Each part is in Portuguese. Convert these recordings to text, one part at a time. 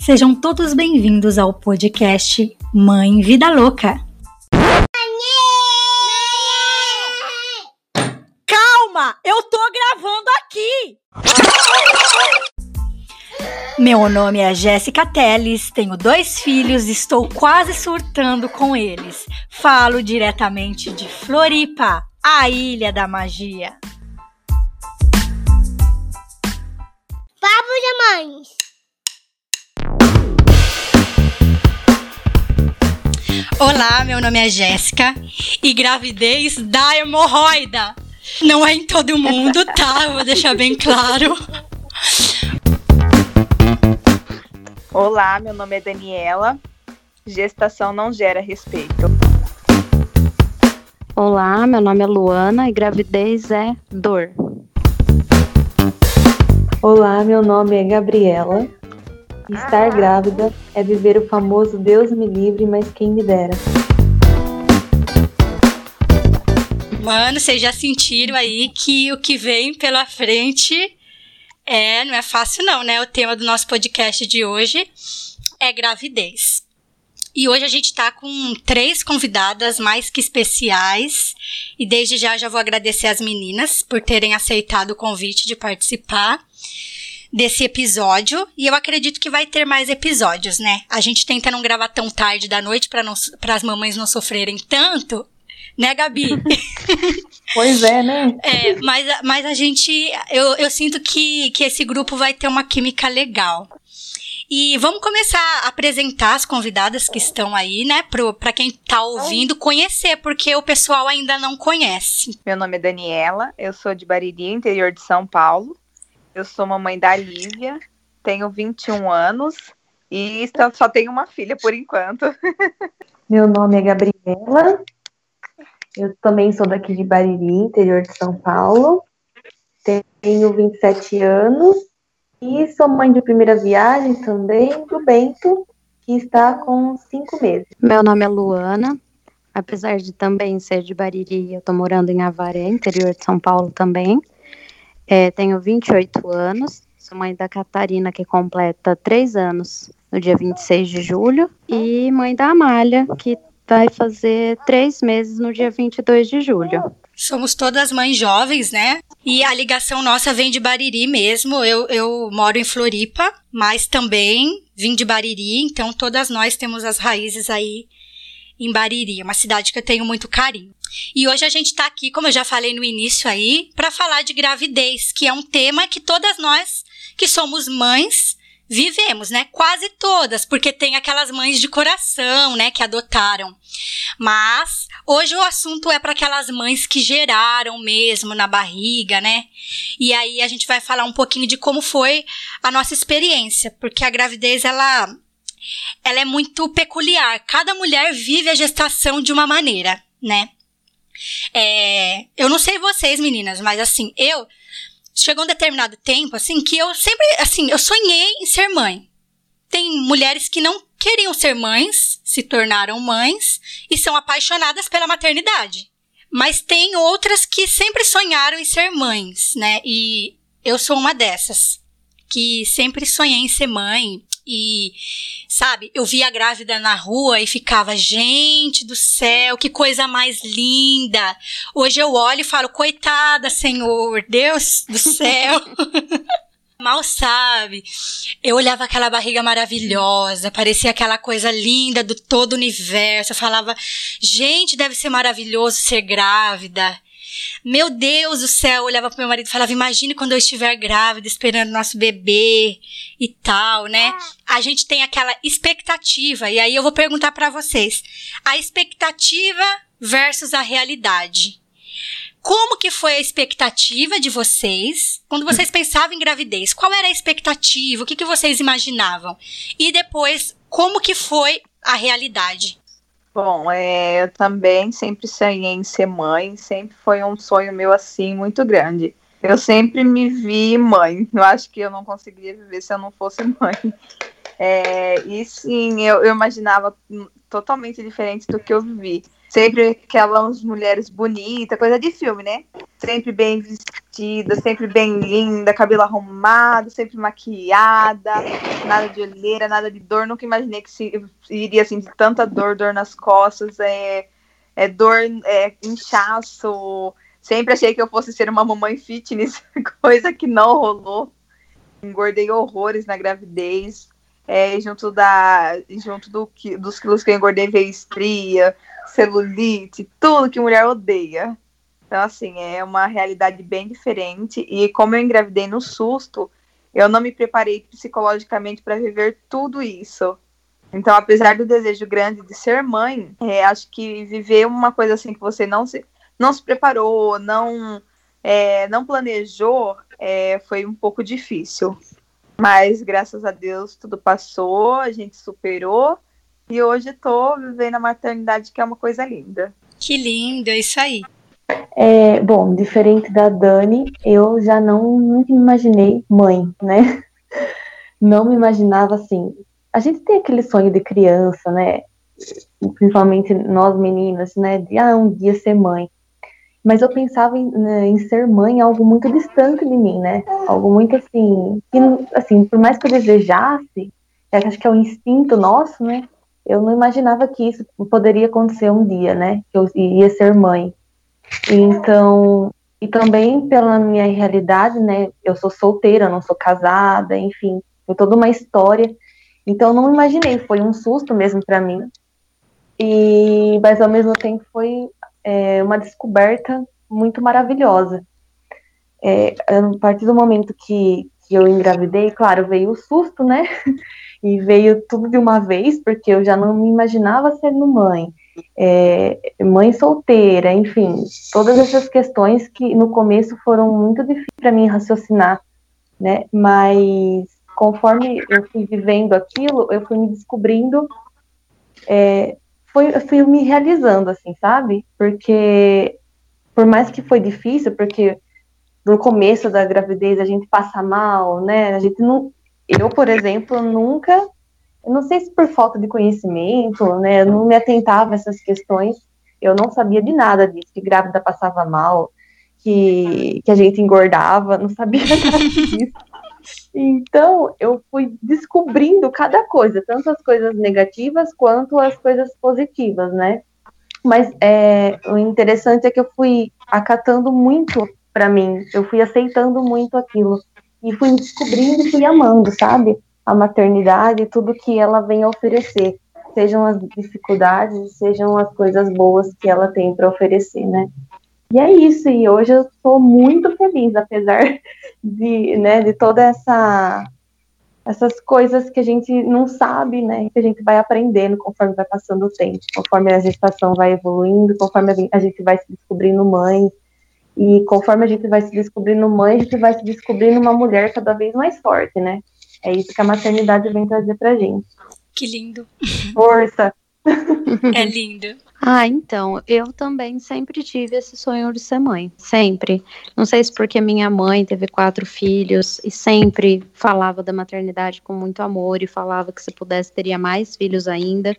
Sejam todos bem-vindos ao podcast Mãe Vida Louca. Calma, eu tô gravando aqui. Meu nome é Jéssica Teles, tenho dois filhos e estou quase surtando com eles. Falo diretamente de Floripa, a Ilha da Magia. Papo de mães. Olá, meu nome é Jéssica e gravidez da hemorroida. Não é em todo mundo, tá? Eu vou deixar bem claro. Olá, meu nome é Daniela. Gestação não gera respeito. Olá, meu nome é Luana e gravidez é dor. Olá, meu nome é Gabriela. Estar grávida é viver o famoso Deus me livre, mas quem me dera. Mano, vocês já sentiram aí que o que vem pela frente é, não é fácil não, né? O tema do nosso podcast de hoje é gravidez. E hoje a gente tá com três convidadas mais que especiais. E desde já já vou agradecer as meninas por terem aceitado o convite de participar desse episódio. E eu acredito que vai ter mais episódios, né? A gente tenta não gravar tão tarde da noite para as mamães não sofrerem tanto. Né, Gabi? Pois é, né? É, mas, mas a gente. Eu, eu sinto que, que esse grupo vai ter uma química legal. E vamos começar a apresentar as convidadas que estão aí, né? Para quem tá ouvindo conhecer, porque o pessoal ainda não conhece. Meu nome é Daniela, eu sou de Bariri, interior de São Paulo. Eu sou mamãe da Lívia, tenho 21 anos e só, só tenho uma filha por enquanto. Meu nome é Gabriela. Eu também sou daqui de Bariri, interior de São Paulo. Tenho 27 anos e sou mãe de primeira viagem também do Bento, que está com cinco meses. Meu nome é Luana. Apesar de também ser de Bariri, eu tô morando em Avaré, interior de São Paulo também. É, tenho 28 anos, sou mãe da Catarina, que completa 3 anos no dia 26 de julho, e mãe da Amália, que vai fazer 3 meses no dia 22 de julho. Somos todas mães jovens, né? E a ligação nossa vem de Bariri mesmo. Eu, eu moro em Floripa, mas também vim de Bariri, então todas nós temos as raízes aí em Bariri, uma cidade que eu tenho muito carinho. E hoje a gente está aqui, como eu já falei no início aí, para falar de gravidez, que é um tema que todas nós que somos mães vivemos, né? Quase todas, porque tem aquelas mães de coração, né, que adotaram. Mas hoje o assunto é para aquelas mães que geraram mesmo na barriga, né? E aí a gente vai falar um pouquinho de como foi a nossa experiência, porque a gravidez ela ela é muito peculiar. Cada mulher vive a gestação de uma maneira, né? É, eu não sei vocês, meninas, mas assim, eu chegou um determinado tempo assim que eu sempre, assim, eu sonhei em ser mãe. Tem mulheres que não queriam ser mães, se tornaram mães e são apaixonadas pela maternidade. Mas tem outras que sempre sonharam em ser mães, né? E eu sou uma dessas que sempre sonhei em ser mãe. E, sabe, eu via grávida na rua e ficava, gente do céu, que coisa mais linda. Hoje eu olho e falo, coitada, Senhor, Deus do céu. Mal sabe. Eu olhava aquela barriga maravilhosa, parecia aquela coisa linda do todo o universo. Eu falava, gente, deve ser maravilhoso ser grávida. Meu Deus do céu, eu olhava pro meu marido e falava: Imagine quando eu estiver grávida, esperando nosso bebê e tal, né? A gente tem aquela expectativa, e aí eu vou perguntar para vocês: a expectativa versus a realidade. Como que foi a expectativa de vocês quando vocês pensavam em gravidez? Qual era a expectativa? O que, que vocês imaginavam? E depois, como que foi a realidade? Bom, é, eu também sempre sonhei em ser mãe, sempre foi um sonho meu assim muito grande. Eu sempre me vi mãe. Eu acho que eu não conseguiria viver se eu não fosse mãe. É, e sim, eu, eu, imaginava totalmente diferente do que eu vivi. Sempre aquelas mulheres bonitas, coisa de filme, né? sempre bem vestida, sempre bem linda, cabelo arrumado, sempre maquiada, nada de olheira, nada de dor. Nunca imaginei que se, iria sentir tanta dor, dor nas costas, é, é dor, é, inchaço. Sempre achei que eu fosse ser uma mamãe fitness, coisa que não rolou. Engordei horrores na gravidez. É, junto da junto do, dos quilos que eu engordei veio estria, celulite, tudo que mulher odeia. Então, assim, é uma realidade bem diferente. E como eu engravidei no susto, eu não me preparei psicologicamente para viver tudo isso. Então, apesar do desejo grande de ser mãe, é, acho que viver uma coisa assim que você não se, não se preparou, não, é, não planejou, é, foi um pouco difícil. Mas, graças a Deus, tudo passou, a gente superou. E hoje estou vivendo a maternidade, que é uma coisa linda. Que lindo, é isso aí. É, bom, diferente da Dani, eu já não nunca me imaginei mãe, né? Não me imaginava assim. A gente tem aquele sonho de criança, né? Principalmente nós meninas, né? De ah, um dia ser mãe. Mas eu pensava em, né, em ser mãe algo muito distante de mim, né? Algo muito assim, que, assim, por mais que eu desejasse, acho que é o instinto nosso, né? Eu não imaginava que isso poderia acontecer um dia, né? Que eu ia ser mãe. Então, e também pela minha realidade, né? Eu sou solteira, não sou casada, enfim, foi toda uma história. Então, não imaginei, foi um susto mesmo para mim. E, mas ao mesmo tempo foi é, uma descoberta muito maravilhosa. É, a partir do momento que, que eu engravidei, claro, veio o susto, né? E veio tudo de uma vez, porque eu já não me imaginava sendo mãe é, mãe solteira, enfim, todas essas questões que no começo foram muito difíceis para mim raciocinar, né? Mas conforme eu fui vivendo aquilo, eu fui me descobrindo, é, foi, eu fui me realizando, assim, sabe? Porque por mais que foi difícil, porque no começo da gravidez a gente passa mal, né? A gente não, eu, por exemplo, nunca eu não sei se por falta de conhecimento, né, eu não me atentava a essas questões, eu não sabia de nada disso, que grávida passava mal, que, que a gente engordava, não sabia nada disso. Então, eu fui descobrindo cada coisa, tanto as coisas negativas quanto as coisas positivas, né? Mas é, o interessante é que eu fui acatando muito para mim, eu fui aceitando muito aquilo e fui descobrindo e fui amando, sabe? a maternidade tudo que ela vem a oferecer, sejam as dificuldades, sejam as coisas boas que ela tem para oferecer, né? E é isso, e hoje eu estou muito feliz, apesar de, né, de toda essa essas coisas que a gente não sabe, né, que a gente vai aprendendo conforme vai passando o tempo, conforme a gestação vai evoluindo, conforme a gente vai se descobrindo mãe, e conforme a gente vai se descobrindo mãe, a gente vai se descobrindo uma mulher cada vez mais forte, né? É isso que a maternidade vem trazer pra gente. Que lindo. Força. É lindo. Ah, então, eu também sempre tive esse sonho de ser mãe, sempre. Não sei se porque minha mãe teve quatro filhos e sempre falava da maternidade com muito amor e falava que se pudesse teria mais filhos ainda.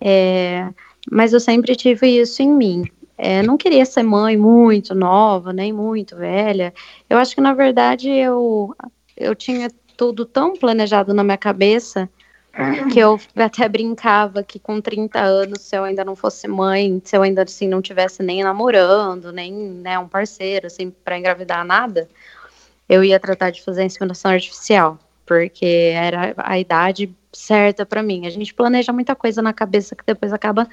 É, mas eu sempre tive isso em mim. É, não queria ser mãe muito nova, nem muito velha. Eu acho que, na verdade, eu, eu tinha tudo tão planejado na minha cabeça que eu até brincava que com 30 anos, se eu ainda não fosse mãe, se eu ainda assim não tivesse nem namorando, nem né, um parceiro assim para engravidar nada, eu ia tratar de fazer inseminação artificial, porque era a idade certa para mim. A gente planeja muita coisa na cabeça que depois acaba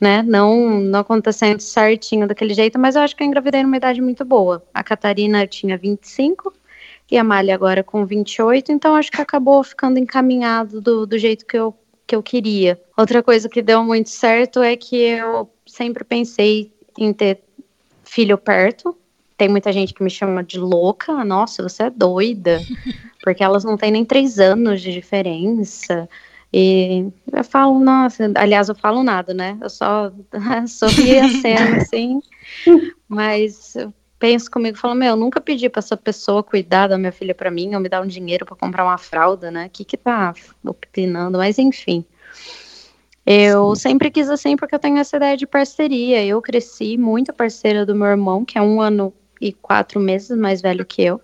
né, não, não acontecendo certinho daquele jeito, mas eu acho que eu engravidei numa idade muito boa. A Catarina tinha 25 e a Malha agora com 28, então acho que acabou ficando encaminhado do, do jeito que eu, que eu queria. Outra coisa que deu muito certo é que eu sempre pensei em ter filho perto. Tem muita gente que me chama de louca, nossa, você é doida, porque elas não têm nem três anos de diferença. E eu falo, nossa, aliás, eu falo nada, né? Eu só sorri a cena assim, mas penso comigo, falo, meu, eu nunca pedi para essa pessoa cuidar da minha filha para mim, ou me dar um dinheiro para comprar uma fralda, né? O que que tá opinando? Mas enfim. Eu sempre quis assim porque eu tenho essa ideia de parceria. Eu cresci muito parceira do meu irmão, que é um ano e quatro meses mais velho que eu.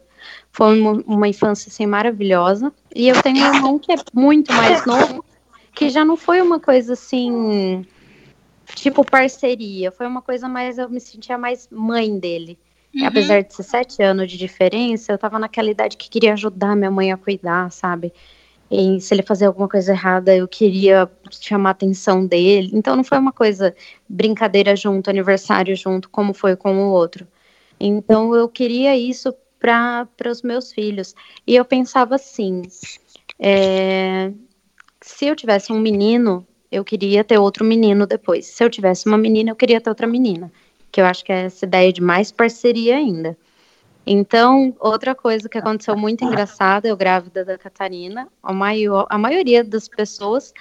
Foi uma, uma infância assim maravilhosa. E eu tenho um irmão que é muito mais novo, que já não foi uma coisa assim, tipo parceria. Foi uma coisa mais, eu me sentia mais mãe dele. Uhum. Apesar de ser sete anos de diferença, eu tava naquela idade que queria ajudar minha mãe a cuidar, sabe? E se ele fazer alguma coisa errada, eu queria chamar a atenção dele. Então não foi uma coisa brincadeira junto, aniversário junto, como foi com o outro. Então eu queria isso para os meus filhos. E eu pensava assim: é, se eu tivesse um menino, eu queria ter outro menino depois. Se eu tivesse uma menina, eu queria ter outra menina. Que eu acho que é essa ideia de mais parceria ainda. Então, outra coisa que aconteceu muito engraçada, eu grávida da Catarina, a, maior, a maioria das pessoas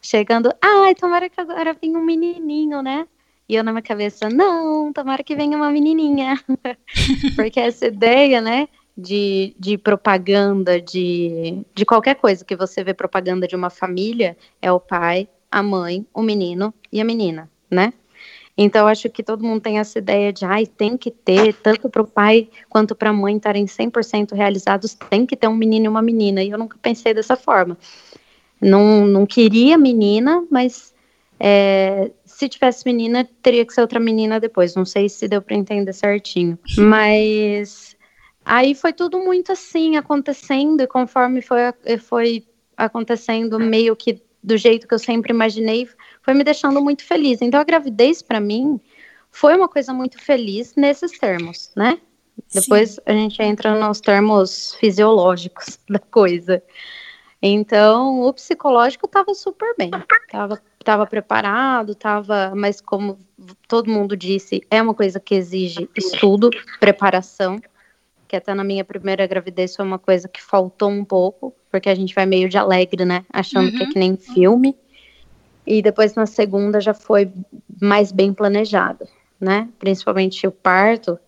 chegando, ai, tomara que agora venha um menininho, né? E eu na minha cabeça, não, tomara que venha uma menininha. Porque essa ideia, né, de, de propaganda, de, de qualquer coisa que você vê propaganda de uma família, é o pai, a mãe, o menino e a menina, né? Então, acho que todo mundo tem essa ideia de, ai, tem que ter, tanto para o pai quanto para a mãe estarem 100% realizados, tem que ter um menino e uma menina. E eu nunca pensei dessa forma. Não, não queria menina, mas é, se tivesse menina, teria que ser outra menina depois. Não sei se deu para entender certinho. Mas aí foi tudo muito assim, acontecendo, e conforme foi, foi acontecendo, meio que do jeito que eu sempre imaginei, foi me deixando muito feliz. Então a gravidez para mim foi uma coisa muito feliz nesses termos, né? Sim. Depois a gente entra nos termos fisiológicos da coisa. Então, o psicológico estava super bem, estava tava preparado, tava, mas como todo mundo disse, é uma coisa que exige estudo, preparação, que até na minha primeira gravidez foi uma coisa que faltou um pouco, porque a gente vai meio de alegre, né, achando uhum. que é que nem filme. E depois na segunda já foi mais bem planejado, né? Principalmente o parto,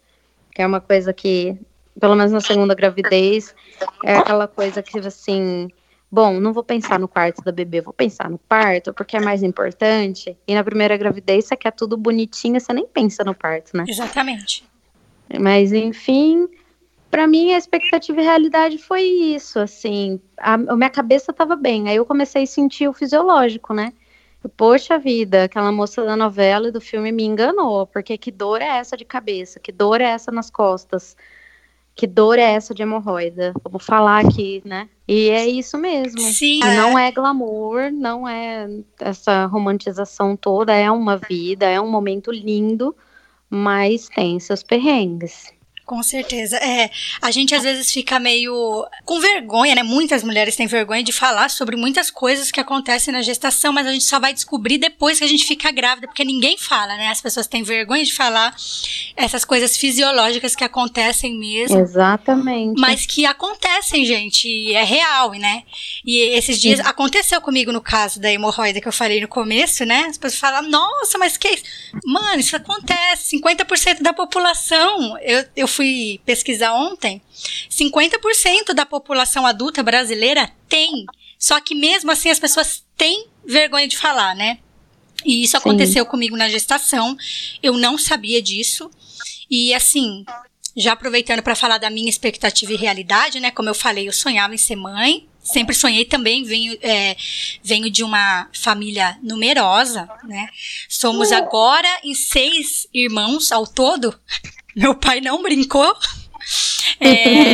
que é uma coisa que, pelo menos na segunda gravidez, é aquela coisa que assim, bom, não vou pensar no quarto da bebê, vou pensar no parto, porque é mais importante. E na primeira gravidez você quer tudo bonitinho, você nem pensa no parto, né? Exatamente. Mas enfim, para mim a expectativa e realidade foi isso, assim, a, a minha cabeça estava bem, aí eu comecei a sentir o fisiológico, né? Poxa vida, aquela moça da novela e do filme me enganou, porque que dor é essa de cabeça? Que dor é essa nas costas? Que dor é essa de hemorroida? Vamos falar aqui, né? E é isso mesmo. Sim. E não é glamour, não é essa romantização toda, é uma vida, é um momento lindo, mas tem seus perrengues. Com certeza. É, a gente às vezes fica meio com vergonha, né? Muitas mulheres têm vergonha de falar sobre muitas coisas que acontecem na gestação, mas a gente só vai descobrir depois que a gente fica grávida, porque ninguém fala, né? As pessoas têm vergonha de falar essas coisas fisiológicas que acontecem mesmo. Exatamente. Mas que acontecem, gente, e é real, né? E esses dias Sim. aconteceu comigo no caso da hemorroida que eu falei no começo, né? As pessoas falam: "Nossa, mas que é isso? Mano, isso acontece. 50% da população. Eu, eu fui pesquisar ontem, 50% da população adulta brasileira tem. Só que mesmo assim as pessoas têm vergonha de falar, né? E isso Sim. aconteceu comigo na gestação. Eu não sabia disso. E assim, já aproveitando para falar da minha expectativa e realidade, né? Como eu falei, eu sonhava em ser mãe. Sempre sonhei também, venho, é, venho de uma família numerosa, né? Somos agora em seis irmãos ao todo. Meu pai não brincou. É,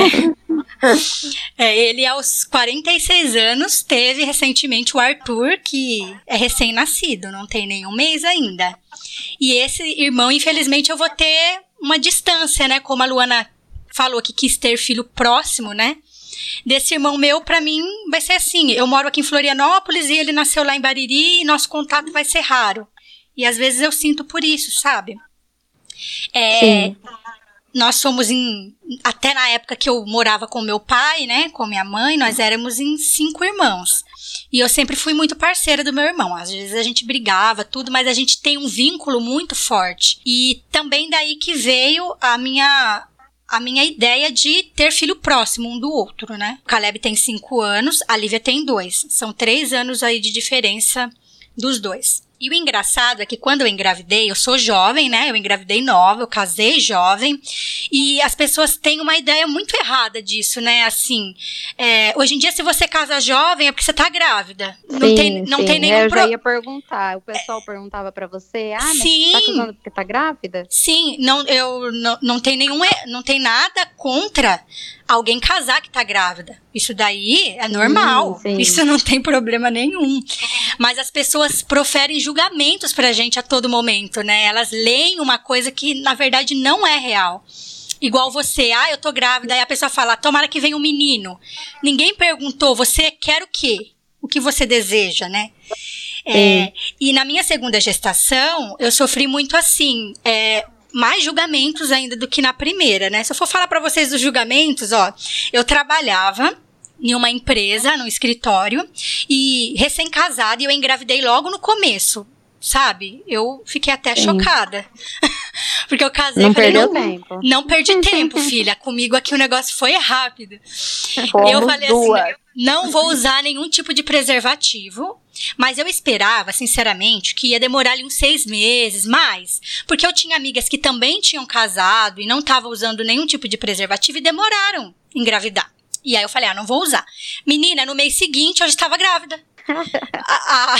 é, ele, aos 46 anos, teve recentemente o Arthur, que é recém-nascido, não tem nenhum mês ainda. E esse irmão, infelizmente, eu vou ter uma distância, né? Como a Luana falou que quis ter filho próximo, né? Desse irmão meu, para mim, vai ser assim. Eu moro aqui em Florianópolis e ele nasceu lá em Bariri e nosso contato vai ser raro. E às vezes eu sinto por isso, sabe? É, nós somos em. Até na época que eu morava com meu pai, né? Com minha mãe, nós éramos em cinco irmãos. E eu sempre fui muito parceira do meu irmão. Às vezes a gente brigava, tudo, mas a gente tem um vínculo muito forte. E também daí que veio a minha a minha ideia de ter filho próximo um do outro, né? O Caleb tem cinco anos, a Lívia tem dois. São três anos aí de diferença dos dois. E o engraçado é que quando eu engravidei, eu sou jovem, né? Eu engravidei nova, eu casei jovem. E as pessoas têm uma ideia muito errada disso, né? Assim, é, hoje em dia, se você casa jovem, é porque você tá grávida. Não sim, tem, não sim. tem nenhum Eu já ia perguntar. O pessoal perguntava pra você, ah, mas Sim. tá casando porque tá grávida? Sim, não, eu não, não tem nenhum, não tem nada contra alguém casar que tá grávida. Isso daí é normal. sim. Isso não tem problema nenhum. Mas as pessoas proferem julgamentos pra gente a todo momento, né? Elas leem uma coisa que na verdade não é real. Igual você, ah, eu tô grávida, aí a pessoa fala, tomara que venha um menino. Ninguém perguntou, você quer o quê? O que você deseja, né? É, e na minha segunda gestação, eu sofri muito assim, é, mais julgamentos ainda do que na primeira, né? Se eu for falar pra vocês dos julgamentos, ó, eu trabalhava em uma empresa, num escritório, e recém-casada, e eu engravidei logo no começo, sabe? Eu fiquei até Sim. chocada. Porque eu casei Não falei, perdeu não, tempo. não perdi tempo, filha. Comigo aqui o negócio foi rápido. Fomos eu falei duas. assim, não vou usar nenhum tipo de preservativo, mas eu esperava, sinceramente, que ia demorar ali uns seis meses, mais. Porque eu tinha amigas que também tinham casado e não estavam usando nenhum tipo de preservativo e demoraram em engravidar. E aí eu falei, ah, não vou usar. Menina, no mês seguinte eu já estava grávida. A, a-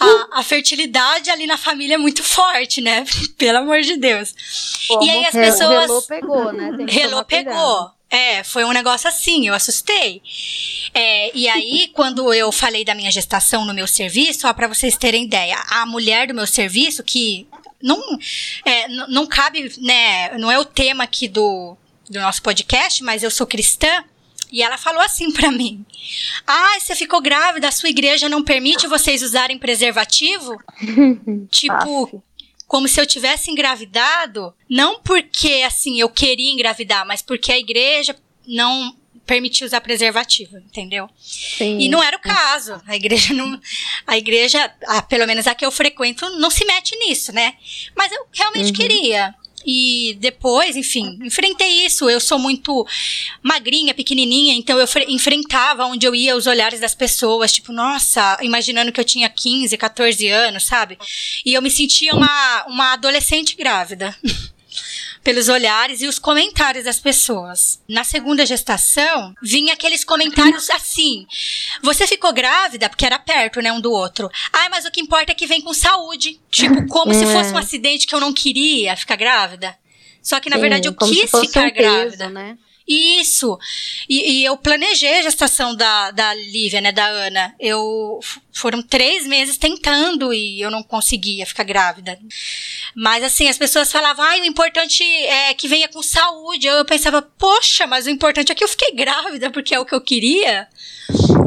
a- a fertilidade ali na família é muito forte, né? Pelo amor de Deus. E aí as pessoas. Relou, pegou, né? Cuidado. pegou. É, foi um negócio assim, eu assustei. É, e aí, quando eu falei da minha gestação no meu serviço, ó, pra vocês terem ideia, a mulher do meu serviço, que não, é, não cabe, né, não é o tema aqui do, do nosso podcast, mas eu sou cristã, e ela falou assim pra mim: Ah, você ficou grávida, a sua igreja não permite vocês usarem preservativo? tipo, como se eu tivesse engravidado, não porque assim eu queria engravidar, mas porque a igreja não permitia usar preservativo, entendeu? Sim. E não era o caso. A igreja não, a igreja, ah, pelo menos a que eu frequento, não se mete nisso, né? Mas eu realmente queria. E depois, enfim, enfrentei isso. Eu sou muito magrinha, pequenininha, então eu fre- enfrentava onde eu ia os olhares das pessoas, tipo, nossa, imaginando que eu tinha 15, 14 anos, sabe? E eu me sentia uma, uma adolescente grávida. Pelos olhares e os comentários das pessoas. Na segunda gestação, vinha aqueles comentários assim: você ficou grávida, porque era perto, né, um do outro. Ah, mas o que importa é que vem com saúde. Tipo, como se fosse um acidente que eu não queria ficar grávida. Só que, na Sim, verdade, eu quis ficar um peso, grávida. né? Isso. E, e eu planejei a gestação da, da Lívia, né, da Ana. Eu foram três meses tentando e eu não conseguia ficar grávida. Mas assim, as pessoas falavam, ai, o importante é que venha com saúde. Eu pensava, poxa, mas o importante é que eu fiquei grávida, porque é o que eu queria.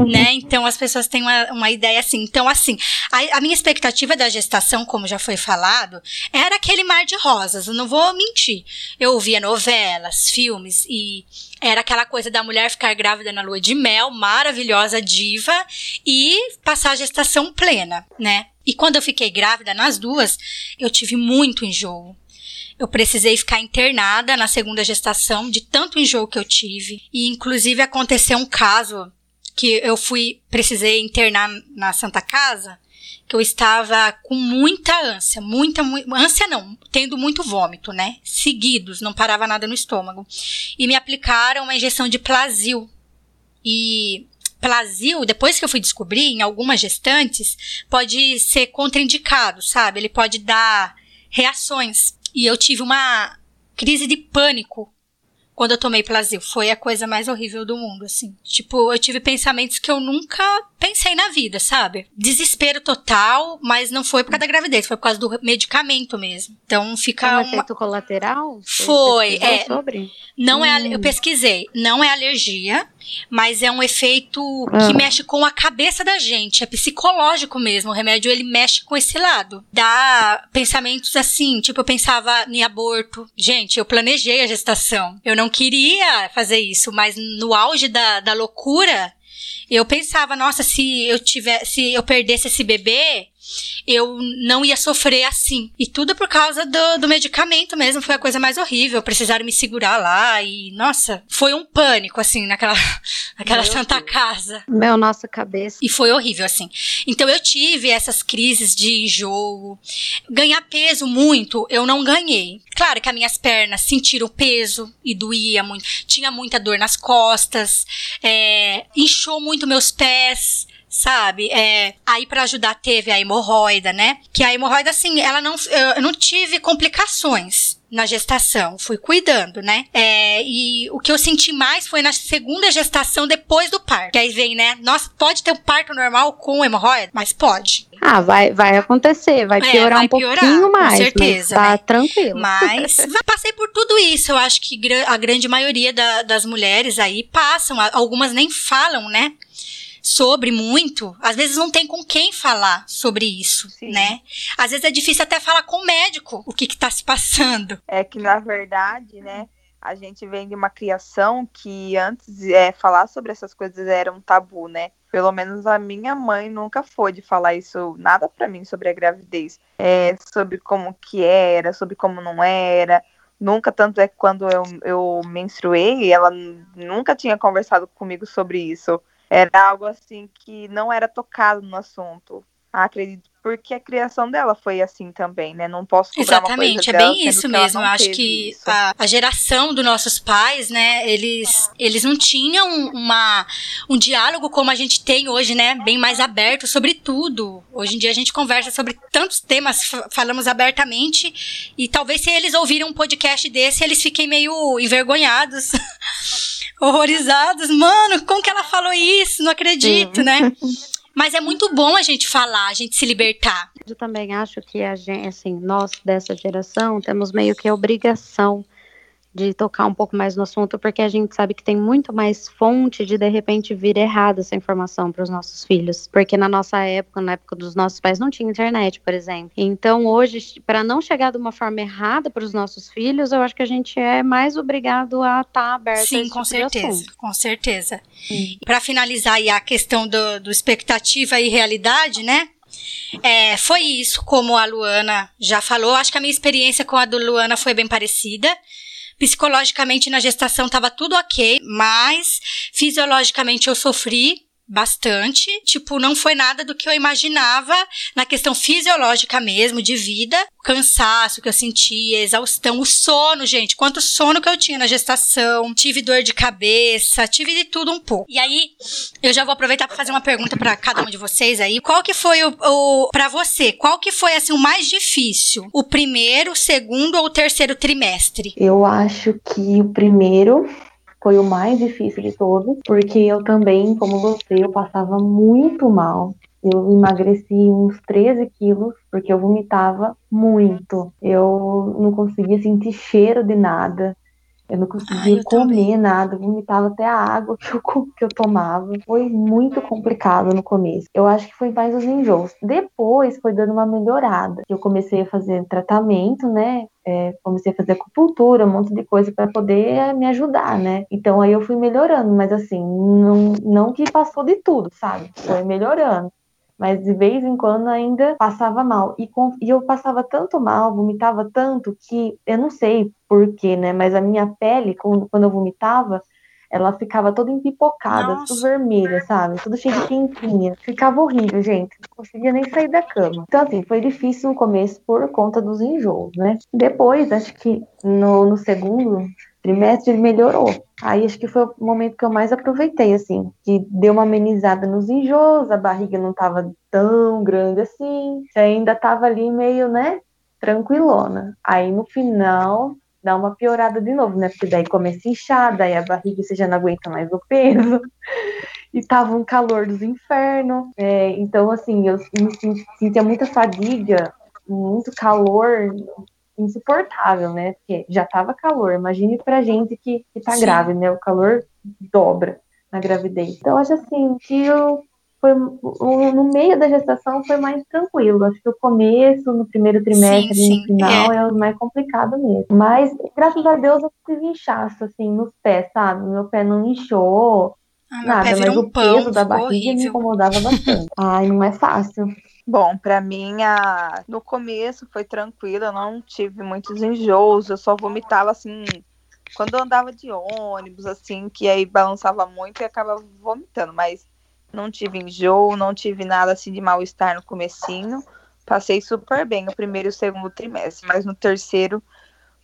Né? Então as pessoas têm uma, uma ideia assim. Então, assim, a, a minha expectativa da gestação, como já foi falado, era aquele mar de rosas. Eu não vou mentir. Eu ouvia novelas, filmes e era aquela coisa da mulher ficar grávida na lua de mel, maravilhosa diva, e passar a gestação plena, né? E quando eu fiquei grávida nas duas, eu tive muito enjoo. Eu precisei ficar internada na segunda gestação de tanto enjoo que eu tive. E inclusive aconteceu um caso que eu fui, precisei internar na Santa Casa, que eu estava com muita ânsia, muita, mu ânsia não, tendo muito vômito, né? Seguidos, não parava nada no estômago. E me aplicaram uma injeção de Plasil. E Plasil, depois que eu fui descobrir, em algumas gestantes, pode ser contraindicado, sabe? Ele pode dar reações. E eu tive uma crise de pânico quando eu tomei Plasil. Foi a coisa mais horrível do mundo, assim. Tipo, eu tive pensamentos que eu nunca pensei na vida, sabe? Desespero total, mas não foi por causa da gravidez, foi por causa do medicamento mesmo. Então Foi fica um uma... efeito colateral? Você Foi, é. sobre? Não é, Hum. eu pesquisei, não é alergia, mas é um efeito Ah. que mexe com a cabeça da gente, é psicológico mesmo. O remédio ele mexe com esse lado. Dá pensamentos assim, tipo eu pensava em aborto. Gente, eu planejei a gestação. Eu não queria fazer isso, mas no auge da, da loucura, eu pensava, nossa, se eu tiver, se eu perdesse esse bebê, eu não ia sofrer assim. E tudo por causa do, do medicamento mesmo, foi a coisa mais horrível. Precisaram me segurar lá e, nossa, foi um pânico, assim, naquela, naquela Meu santa Deus. casa. Meu, nossa cabeça. E foi horrível, assim. Então eu tive essas crises de enjoo. Ganhar peso muito, eu não ganhei. Claro que as minhas pernas sentiram peso e doía muito. Tinha muita dor nas costas, é, inchou muito meus pés sabe? É, aí para ajudar teve a hemorroida, né? Que a hemorroida, assim, ela não, eu não tive complicações na gestação, fui cuidando, né? É, e o que eu senti mais foi na segunda gestação depois do parto. Que aí vem, né? Nossa, pode ter um parto normal com hemorroida? Mas pode. Ah, vai, vai acontecer, vai é, piorar vai um piorar, pouquinho mais. Com certeza. Mas tá né? tranquilo. Mas passei por tudo isso. Eu acho que a grande maioria da, das mulheres aí passam, algumas nem falam, né? Sobre muito, às vezes não tem com quem falar sobre isso, Sim. né? Às vezes é difícil até falar com o médico o que está se passando. É que, na verdade, né, a gente vem de uma criação que antes é, falar sobre essas coisas era um tabu, né? Pelo menos a minha mãe nunca foi de falar isso, nada para mim sobre a gravidez. É, sobre como que era, sobre como não era. Nunca, tanto é que quando eu, eu menstruei, ela nunca tinha conversado comigo sobre isso. Era algo assim que não era tocado no assunto. Acredito, porque a criação dela foi assim também, né? Não posso cobrar Exatamente, é bem isso mesmo. Eu acho que a, a, geração dos nossos pais, né? Eles, eles não tinham uma, um diálogo como a gente tem hoje, né? Bem mais aberto sobre tudo. Hoje em dia a gente conversa sobre tantos temas, falamos abertamente. E talvez se eles ouvirem um podcast desse, eles fiquem meio envergonhados. horrorizados. Mano, como que ela falou isso? Não acredito, né? Mas é muito bom a gente falar, a gente se libertar. Eu também acho que a gente, assim, nós dessa geração temos meio que a obrigação de tocar um pouco mais no assunto, porque a gente sabe que tem muito mais fonte de de repente vir errada essa informação para os nossos filhos, porque na nossa época, na época dos nossos pais, não tinha internet, por exemplo. Então, hoje, para não chegar de uma forma errada para os nossos filhos, eu acho que a gente é mais obrigado a estar tá aberto Sim, a esse com tipo certeza, com certeza. Para finalizar aí a questão do, do expectativa e realidade, né? É, foi isso, como a Luana já falou. Acho que a minha experiência com a do Luana foi bem parecida. Psicologicamente na gestação estava tudo ok, mas fisiologicamente eu sofri bastante. Tipo, não foi nada do que eu imaginava na questão fisiológica mesmo, de vida. cansaço que eu sentia, exaustão, o sono, gente. Quanto sono que eu tinha na gestação. Tive dor de cabeça, tive de tudo um pouco. E aí, eu já vou aproveitar para fazer uma pergunta para cada um de vocês aí. Qual que foi o, o para você? Qual que foi assim o mais difícil? O primeiro, o segundo ou o terceiro trimestre? Eu acho que o primeiro foi o mais difícil de todos, porque eu também, como você, eu passava muito mal. Eu emagreci uns 13 quilos porque eu vomitava muito. Eu não conseguia sentir cheiro de nada. Eu não conseguia eu comer também. nada, vomitava até a água que eu, que eu tomava. Foi muito complicado no começo. Eu acho que foi mais os enjoos. Depois foi dando uma melhorada. Eu comecei a fazer tratamento, né? É, comecei a fazer acupuntura, um monte de coisa para poder me ajudar, né? Então aí eu fui melhorando, mas assim, não, não que passou de tudo, sabe? Foi melhorando mas de vez em quando ainda passava mal. E, com, e eu passava tanto mal, vomitava tanto, que eu não sei porquê, né? Mas a minha pele, quando, quando eu vomitava, ela ficava toda empipocada, Nossa. tudo vermelha, sabe? Tudo cheio de quentinha. Ficava horrível, gente. Não conseguia nem sair da cama. Então, assim, foi difícil no começo por conta dos enjoos, né? Depois, acho que no, no segundo trimestre ele melhorou. Aí acho que foi o momento que eu mais aproveitei, assim, que deu uma amenizada nos enjoos, a barriga não tava tão grande assim, ainda tava ali meio, né, tranquilona. Aí no final dá uma piorada de novo, né, porque daí começa a inchar, daí a barriga você já não aguenta mais o peso. E tava um calor dos infernos. É, então, assim, eu me sentia muita fadiga, muito calor, insuportável, né? Porque já tava calor. Imagine pra gente que, que tá Sim. grávida, né? O calor dobra na gravidez. Então, acho assim, que eu foi no meio da gestação foi mais tranquilo. Acho que o começo, no primeiro trimestre sim, sim, no final, é. é. o mais complicado mesmo. Mas, graças a Deus, eu tive inchaço, assim, nos pés, sabe? Meu pé não inchou, ah, nada, mas um o peso da barriga horrível. me incomodava bastante. Ai, não é fácil. Bom, para mim, a... no começo foi tranquilo, eu não tive muitos enjoos, eu só vomitava assim, quando eu andava de ônibus, assim, que aí balançava muito e acabava vomitando, mas não tive enjoo, não tive nada assim de mal-estar no comecinho. Passei super bem no primeiro e segundo trimestre, mas no terceiro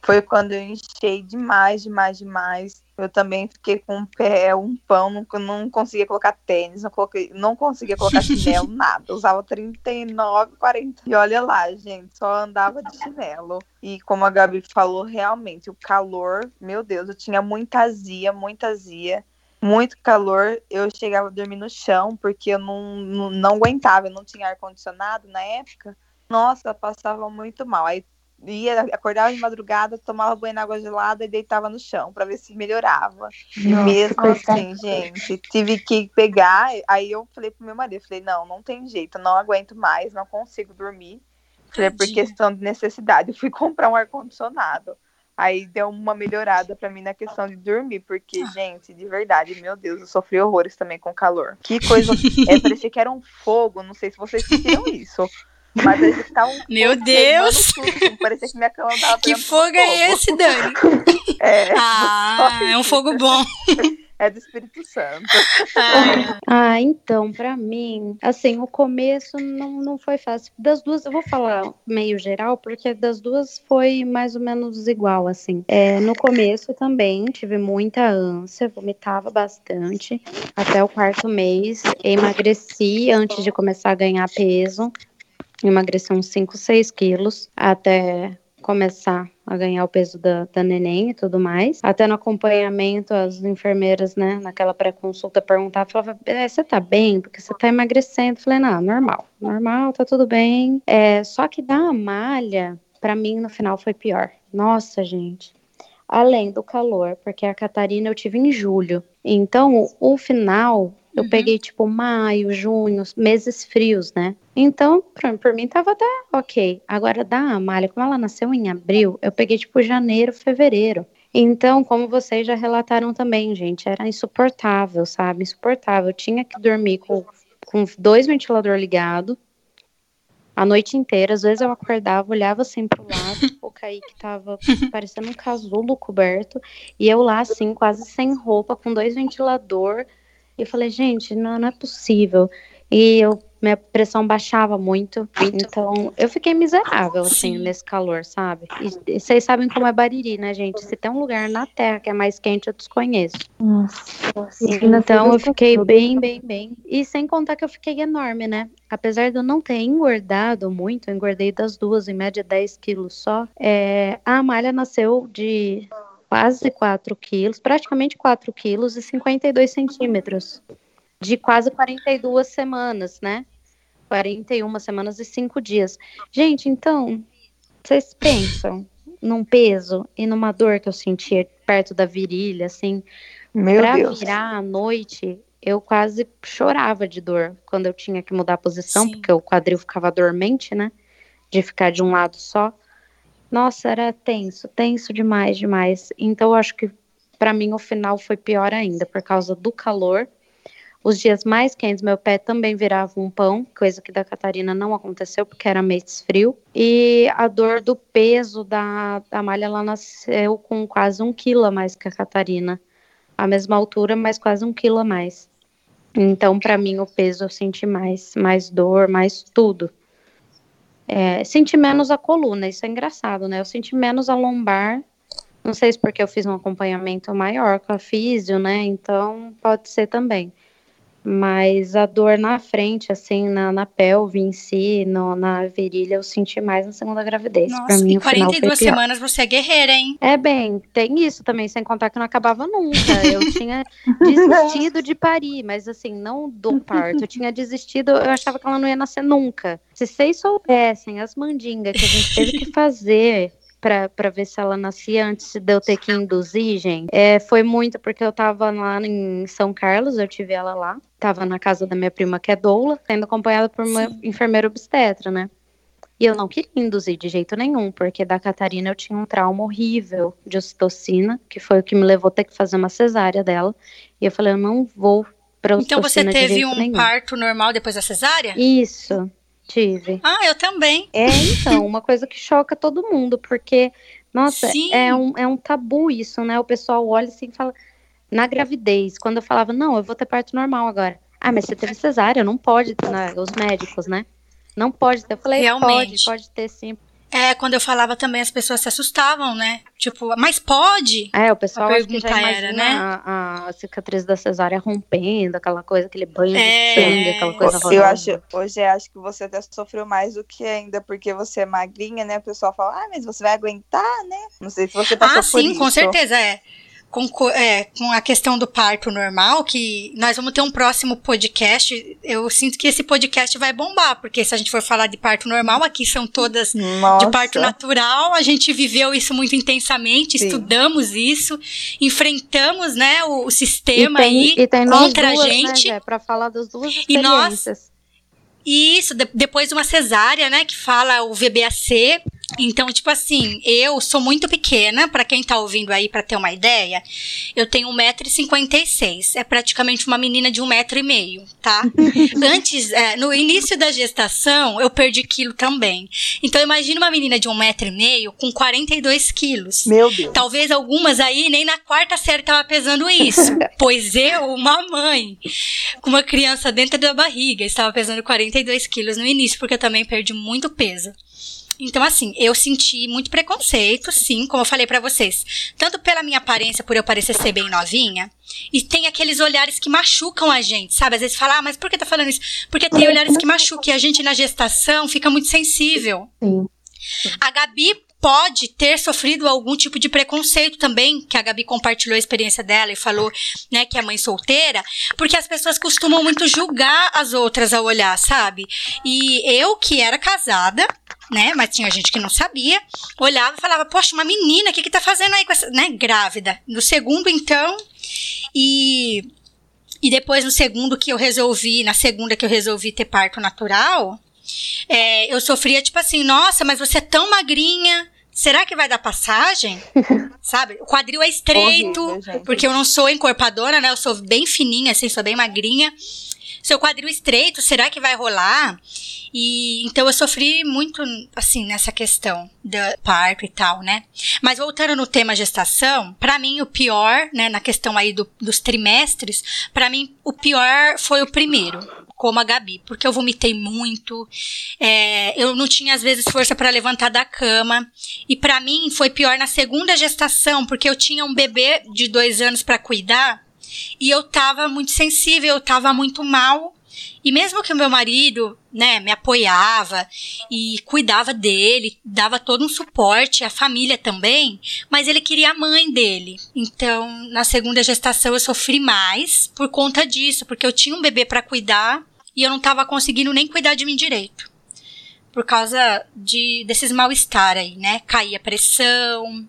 foi quando eu enchei demais, demais, demais. Eu também fiquei com um pé, um pão, não, não conseguia colocar tênis, não, coloquei, não conseguia colocar chinelo, nada. Eu usava 39, 40. E olha lá, gente, só andava de chinelo. E como a Gabi falou, realmente, o calor, meu Deus, eu tinha muita azia, muita azia muito calor, eu chegava a dormir no chão, porque eu não, não, não aguentava, eu não tinha ar-condicionado na época. Nossa, passava muito mal. Aí ia, acordava de madrugada, tomava banho na água gelada e deitava no chão para ver se melhorava. Nossa, e mesmo assim, gente, tive que pegar. Aí eu falei pro meu marido, falei, não, não tem jeito, não aguento mais, não consigo dormir. Falei, por questão de necessidade. Eu fui comprar um ar-condicionado. Aí deu uma melhorada para mim na questão de dormir, porque, ah. gente, de verdade, meu Deus, eu sofri horrores também com calor. Que coisa. é, parecia que era um fogo, não sei se vocês sentiram isso. Mas um Meu Deus! Tudo, parecia que minha cama tava Que fogo é esse, Dani? é, ah, é um fogo bom. é do Espírito Santo. Ah, ah então, para mim, assim, o começo não, não foi fácil. Das duas, eu vou falar meio geral, porque das duas foi mais ou menos igual, assim. É, no começo também tive muita ânsia, vomitava bastante. Até o quarto mês, emagreci antes de começar a ganhar peso. Emagreci uns 5, 6 quilos até começar a ganhar o peso da, da neném e tudo mais. Até no acompanhamento, as enfermeiras, né, naquela pré-consulta perguntavam, falavam, é, você tá bem? Porque você tá emagrecendo. Falei, não, normal, normal, tá tudo bem. É, só que da malha, para mim, no final foi pior. Nossa, gente. Além do calor, porque a Catarina eu tive em julho. Então, o final eu uhum. peguei, tipo, maio, junho, meses frios, né? Então, por, por, mim, tava até ok. Agora, da Amália, como ela nasceu em abril, eu peguei, tipo, janeiro, fevereiro. Então, como vocês já relataram também, gente, era insuportável, sabe? Insuportável. Eu tinha que dormir com, com dois ventiladores ligados a noite inteira. Às vezes eu acordava, olhava assim pro lado, o Kaique tava parecendo um casulo coberto, e eu lá, assim, quase sem roupa, com dois ventiladores e eu falei, gente, não, não é possível. E eu, minha pressão baixava muito, então eu fiquei miserável, assim, Sim. nesse calor, sabe? E, e, vocês sabem como é Bariri, né, gente? Se tem um lugar na Terra que é mais quente, eu desconheço. Nossa, então eu fiquei bem, bem, bem. E sem contar que eu fiquei enorme, né? Apesar de eu não ter engordado muito, eu engordei das duas, em média 10 quilos só. É, a Amália nasceu de quase 4 quilos, praticamente 4 quilos e 52 centímetros, de quase 42 semanas, né? 41 semanas e 5 dias. Gente, então, vocês pensam num peso e numa dor que eu sentia perto da virilha, assim, Meu pra Deus. virar à noite, eu quase chorava de dor quando eu tinha que mudar a posição, Sim. porque o quadril ficava dormente, né? De ficar de um lado só. Nossa, era tenso, tenso demais, demais. Então eu acho que para mim o final foi pior ainda por causa do calor. Os dias mais quentes, meu pé também virava um pão, coisa que da Catarina não aconteceu porque era mês frio. E a dor do peso da, da malha, ela nasceu com quase um quilo a mais que a Catarina. A mesma altura, mas quase um quilo a mais. Então, para mim, o peso eu senti mais, mais dor, mais tudo. É, senti menos a coluna, isso é engraçado, né? Eu senti menos a lombar. Não sei se porque eu fiz um acompanhamento maior com a físio, né? Então pode ser também. Mas a dor na frente, assim, na, na pelve em si, no, na virilha, eu senti mais na segunda gravidez. Nossa, pra mim, e 42 semanas você é guerreira, hein? É bem, tem isso também, sem contar que não acabava nunca. Eu tinha desistido de parir, mas assim, não do parto. Eu tinha desistido, eu achava que ela não ia nascer nunca. Se vocês soubessem as mandingas que a gente teve que fazer para ver se ela nascia antes de eu ter que induzir, gente. É, foi muito porque eu tava lá em São Carlos, eu tive ela lá. Tava na casa da minha prima, que é doula, sendo acompanhada por uma Sim. enfermeira obstetra, né? E eu não queria induzir de jeito nenhum, porque da Catarina eu tinha um trauma horrível de ocitocina, que foi o que me levou a ter que fazer uma cesárea dela. E eu falei, eu não vou pra Então você teve um nenhum. parto normal depois da cesárea? Isso. Tive. Ah, eu também. É, então, uma coisa que choca todo mundo, porque, nossa, Sim. é um, é um tabu isso, né? O pessoal olha assim e fala. Na gravidez, quando eu falava, não, eu vou ter parto normal agora. Ah, mas você teve cesárea, não pode, né? Os médicos, né? Não pode ter. Eu falei, pode, Realmente. pode ter sim. É, quando eu falava também, as pessoas se assustavam, né? Tipo, mas pode? É, o pessoal A acha que já pergunta imagina era, né? a, a cicatriz da cesárea rompendo, aquela coisa, aquele banho É. de sangue, aquela coisa Eu horrorosa. acho, hoje eu acho que você até sofreu mais do que ainda, porque você é magrinha, né? O pessoal fala, ah, mas você vai aguentar, né? Não sei se você passou Ah, por sim, isso. com certeza, é. Com, co- é. com a questão do parto normal, que nós vamos ter um próximo podcast. Eu sinto que esse podcast vai bombar, porque se a gente for falar de parto normal, aqui são todas Nossa. de parto natural, a gente viveu isso muito intensamente, Sim. estudamos isso, enfrentamos, né, o, o E sistema tem, aí e tem nós contra duas, a né, gente. Jé, pra falar das duas E nós- experiências. E isso, de- depois de uma cesárea, né, que fala o VBAC. Então, tipo assim, eu sou muito pequena, pra quem tá ouvindo aí pra ter uma ideia, eu tenho 1,56m. É praticamente uma menina de 1,5m, tá? Antes, é, no início da gestação, eu perdi quilo também. Então, imagina uma menina de 1,5m com 42 quilos. Meu Deus. Talvez algumas aí nem na quarta série tava pesando isso. pois eu, uma mãe, com uma criança dentro da barriga, estava pesando 42 quilos no início, porque eu também perdi muito peso. Então, assim, eu senti muito preconceito, sim, como eu falei pra vocês. Tanto pela minha aparência, por eu parecer ser bem novinha, e tem aqueles olhares que machucam a gente, sabe? Às vezes fala, ah, mas por que tá falando isso? Porque tem olhares que machucam, e a gente na gestação fica muito sensível. Sim. A Gabi pode ter sofrido algum tipo de preconceito também, que a Gabi compartilhou a experiência dela e falou, né, que é mãe solteira, porque as pessoas costumam muito julgar as outras ao olhar, sabe? E eu que era casada, né, mas tinha gente que não sabia, olhava e falava, poxa, uma menina, o que que tá fazendo aí com essa, né, grávida? No segundo, então, e e depois no segundo que eu resolvi, na segunda que eu resolvi ter parto natural, é, eu sofria tipo assim, nossa, mas você é tão magrinha, será que vai dar passagem? Sabe? O quadril é estreito, Horrível, porque eu não sou encorpadora, né? Eu sou bem fininha, assim, sou bem magrinha. Seu quadril estreito, será que vai rolar? E então eu sofri muito, assim, nessa questão do parto e tal, né? Mas voltando no tema gestação, pra mim o pior, né, na questão aí do- dos trimestres, pra mim o pior foi o primeiro, como a Gabi, porque eu vomitei muito, é, eu não tinha às vezes força pra levantar da cama, e pra mim foi pior na segunda gestação, porque eu tinha um bebê de dois anos pra cuidar, e eu tava muito sensível, eu tava muito mal. E mesmo que o meu marido, né, me apoiava e cuidava dele, dava todo um suporte, a família também, mas ele queria a mãe dele. Então, na segunda gestação eu sofri mais por conta disso, porque eu tinha um bebê para cuidar e eu não tava conseguindo nem cuidar de mim direito. Por causa de desses mal-estar aí, né? Caía pressão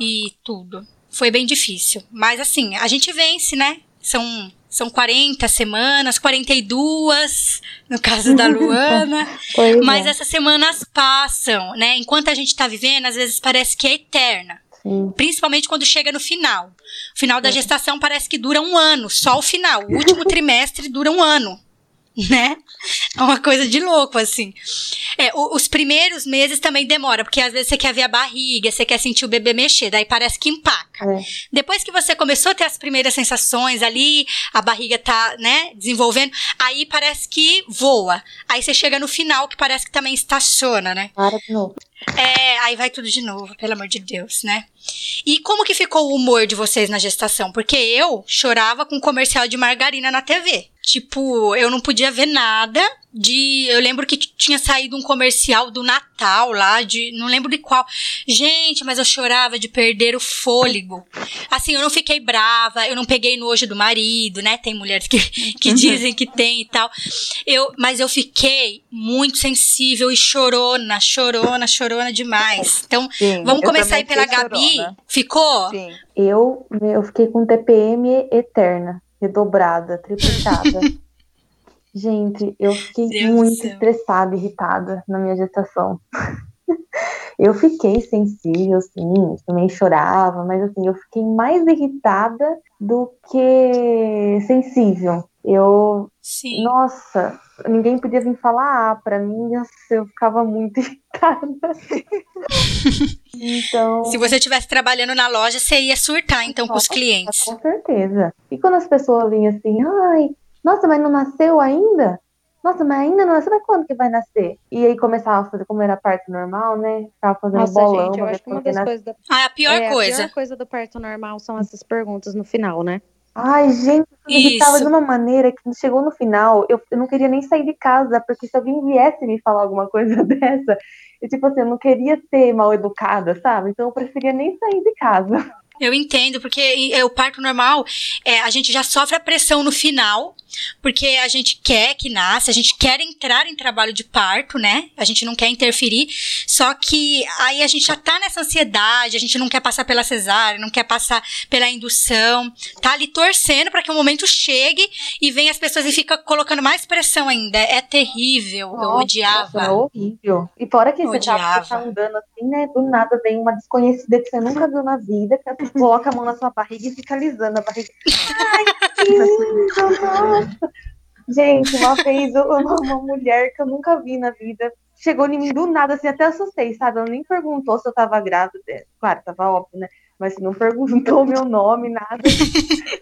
e tudo. Foi bem difícil. Mas assim, a gente vence, né? São, são 40 semanas, 42, no caso da Luana. Pois mas é. essas semanas passam, né? Enquanto a gente tá vivendo, às vezes parece que é eterna. Sim. Principalmente quando chega no final. O final da gestação parece que dura um ano, só o final. O último trimestre dura um ano. Né? É uma coisa de louco, assim. É, o- os primeiros meses também demora, porque às vezes você quer ver a barriga, você quer sentir o bebê mexer, daí parece que empaca. É. Depois que você começou a ter as primeiras sensações ali, a barriga tá, né, desenvolvendo, aí parece que voa. Aí você chega no final que parece que também estaciona, né? Para de novo. É, aí vai tudo de novo, pelo amor de Deus, né? E como que ficou o humor de vocês na gestação? Porque eu chorava com comercial de margarina na TV. Tipo, eu não podia ver nada de. Eu lembro que tinha saído um comercial do Natal lá, de. Não lembro de qual. Gente, mas eu chorava de perder o fôlego. Assim, eu não fiquei brava, eu não peguei nojo do marido, né? Tem mulheres que, que dizem que tem e tal. Eu, mas eu fiquei muito sensível e chorona, chorona, chorona demais. Então, Sim, vamos começar aí pela Gabi. chorona. Ficou? Sim. Eu, eu fiquei com TPM eterna, redobrada, triplicada. Gente, eu fiquei Deus muito estressada, irritada na minha gestação. Eu fiquei sensível, sim, também chorava, mas assim, eu fiquei mais irritada do que sensível. Eu, Sim. nossa, ninguém podia vir falar ah, pra mim, nossa, eu ficava muito irritada. então, Se você estivesse trabalhando na loja, você ia surtar então com os clientes. com certeza. E quando as pessoas vinham assim, ai, nossa, mas não nasceu ainda? Nossa, mas ainda não nasceu, mas quando que vai nascer? E aí começava a fazer, como era parto normal, né? Ficava fazendo Nossa, bolão gente, eu acho que uma das coisas da, Ah, a pior é, coisa. A pior coisa do parto normal são essas perguntas no final, né? Ai, gente, eu Isso. de uma maneira que chegou no final, eu, eu não queria nem sair de casa, porque se alguém viesse me falar alguma coisa dessa, eu, tipo assim, eu não queria ser mal educada, sabe? Então eu preferia nem sair de casa. Eu entendo, porque é, o parto normal, é, a gente já sofre a pressão no final, porque a gente quer que nasça, a gente quer entrar em trabalho de parto, né? A gente não quer interferir, só que aí a gente já tá nessa ansiedade, a gente não quer passar pela cesárea, não quer passar pela indução, tá ali torcendo para que o momento chegue e venha as pessoas e fica colocando mais pressão ainda. É terrível, eu Nossa, odiava. É horrível. E fora que você tá, Odiava. tá andando assim, né? Do nada vem uma desconhecida que você nunca viu na vida, que ela coloca a mão na sua barriga e fica alisando a barriga. Ai, que lindo, nossa. Gente, uma vez uma, uma mulher que eu nunca vi na vida chegou em mim do nada, assim, até assustei, sabe? Ela nem perguntou se eu tava grávida. Claro, tava óbvio, né? Mas não perguntou meu nome, nada.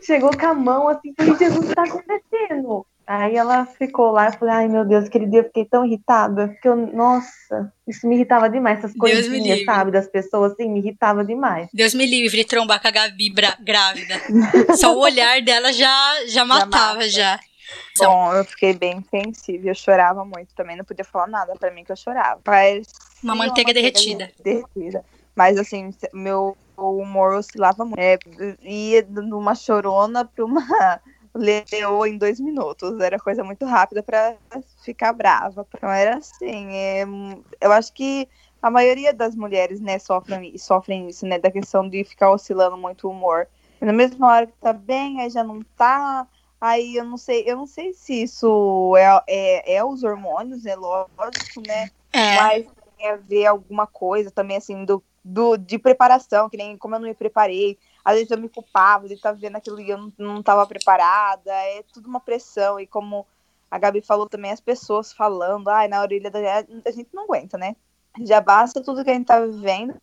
Chegou com a mão assim, falei, Jesus, tá acontecendo? Aí ela ficou lá, eu falei, ai meu Deus, aquele dia eu fiquei tão irritada, porque eu, nossa, isso me irritava demais, essas coisinhas, sabe, das pessoas, assim, me irritava demais. Deus me livre de trombar com a Gabi grávida. Só o olhar dela já, já matava, mata. já. Bom, eu fiquei bem sensível, eu chorava muito também, não podia falar nada pra mim que eu chorava. Parecia Uma manteiga derretida. derretida. Mas assim, meu humor oscilava muito. É, ia de uma chorona pra uma leoa em dois minutos. Era coisa muito rápida pra ficar brava. Então era assim. é, eu acho que a maioria das mulheres, né, sofrem, sofrem isso, né? Da questão de ficar oscilando muito o humor. E na mesma hora que tá bem, aí já não tá. Aí eu não sei, eu não sei se isso é, é, é os hormônios, é lógico, né? É, Mas tem a ver alguma coisa também, assim, do, do, de preparação, que nem como eu não me preparei. Às vezes eu me culpava de estar vendo aquilo e eu não, não tava preparada. É tudo uma pressão. E como a Gabi falou também, as pessoas falando, ai, na orelha da a gente não aguenta, né? Já basta tudo que a gente tá vivendo.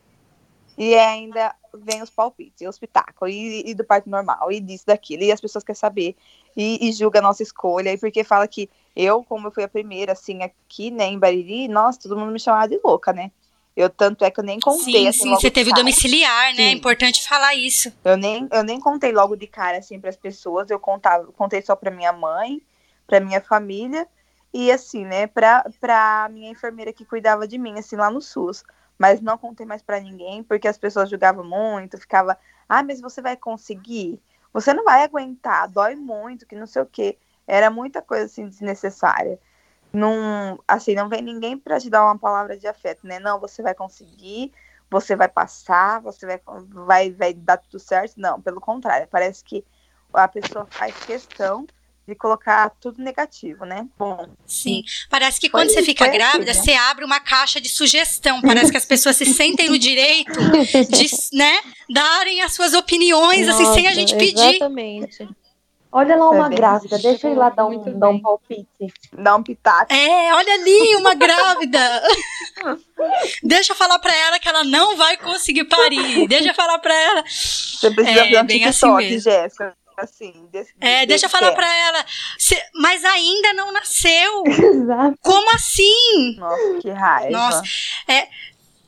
E ainda vem os palpites, e os pitacos, e, e do parto normal, e disso, daquilo, e as pessoas querem saber, e, e julga a nossa escolha, e porque fala que eu, como eu fui a primeira, assim, aqui, né, em Bariri, nossa, todo mundo me chamava de louca, né? Eu, tanto é que eu nem contei, sim, assim, sim. Você teve o domiciliar, né? É Sim. importante falar isso. Eu nem, eu nem contei logo de cara, assim, pras pessoas, eu contava, contei só pra minha mãe, pra minha família, e assim, né, pra, pra minha enfermeira que cuidava de mim, assim, lá no SUS. Mas não contei mais pra ninguém, porque as pessoas julgavam muito, ficava, ah, mas você vai conseguir? Você não vai aguentar, dói muito, que não sei o quê. Era muita coisa, assim, desnecessária. Não, assim, não vem ninguém pra te dar uma palavra de afeto, né? Não, você vai conseguir, você vai passar, você vai, vai, vai dar tudo certo. Não, pelo contrário, parece que a pessoa faz questão de colocar tudo negativo, né? Bom, Sim. Parece que quando você fica assim, grávida, né? você abre uma caixa de sugestão. Parece que as pessoas se sentem no direito de, né, darem as suas opiniões, assim, sem a Nossa, gente pedir. Exatamente. Olha lá É uma grávida, deixa eu ir lá dar um, dar um palpite. dá um pitaco. É, olha ali, uma grávida. Deixa eu falar pra ela que ela não vai conseguir parir. Deixa eu falar pra ela. Você precisa É, ver um bem assim TikTok, mesmo. Jéssica. Assim, desse, É, deixa eu falar tema. pra ela. "Cê- mas ainda não nasceu. Exato. Como assim? Nossa, que raiva. Nossa.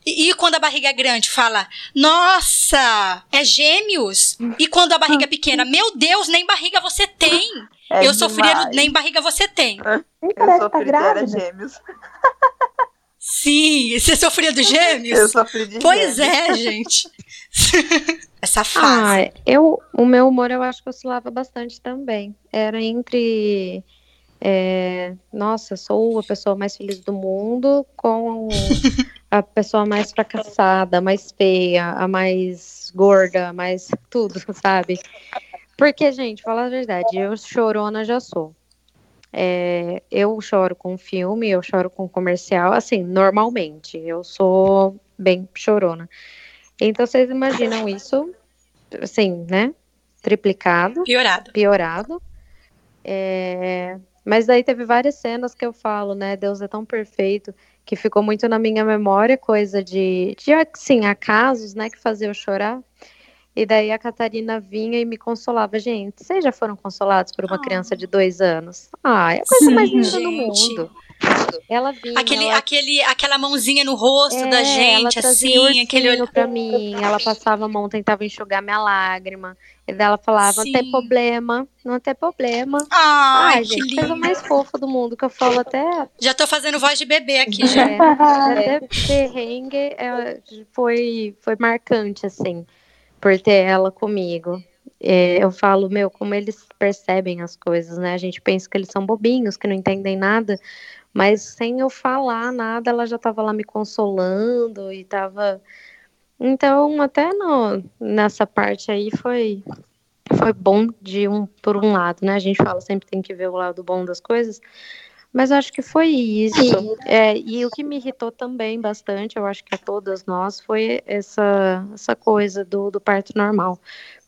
E, e quando a barriga é grande, fala: Nossa, é gêmeos. E quando a barriga é pequena, meu Deus, nem barriga você tem. É eu sofria no nem barriga você tem. Nem Eu parece que tá sofri de era grávida. gêmeos. Sim, você sofria dos Eu gêmeos? sofri de Pois gêmeos. é, gente. Essa fase. Ah, eu, o meu humor eu acho que oscilava bastante também. Era entre, é, nossa, sou a pessoa mais feliz do mundo com a pessoa mais fracassada, mais feia, a mais gorda, mais tudo, sabe? Porque, gente, falar a verdade, eu chorona já sou. É, eu choro com filme, eu choro com comercial, assim, normalmente. Eu sou bem chorona. Então vocês imaginam isso, assim, né? Triplicado. Piorado. Piorado. É, mas daí teve várias cenas que eu falo, né? Deus é tão perfeito que ficou muito na minha memória, coisa de, de assim, acasos, né, que fazia eu chorar. E daí a Catarina vinha e me consolava. Gente, vocês já foram consolados por uma oh. criança de dois anos? Ah, é a coisa Sim, mais linda do mundo. Ela vinha. Aquele, ela... aquele, aquela mãozinha no rosto é, da gente, ela assim, aquele olho. pra mim. Ela passava a mão, tentava enxugar minha lágrima. E daí ela falava: Sim. não tem problema, não tem problema. Ai, Ai que gente, coisa mais fofa do mundo, que eu falo até. Já tô fazendo voz de bebê aqui, já. É, até perrengue é, foi, foi marcante, assim, por ter ela comigo. É, eu falo, meu, como eles percebem as coisas, né? A gente pensa que eles são bobinhos, que não entendem nada, mas sem eu falar nada, ela já estava lá me consolando e estava. Então, até no, nessa parte aí foi foi bom de um por um lado, né? A gente fala sempre tem que ver o lado bom das coisas, mas acho que foi isso. É, e o que me irritou também bastante, eu acho que a todas nós, foi essa, essa coisa do, do parto normal.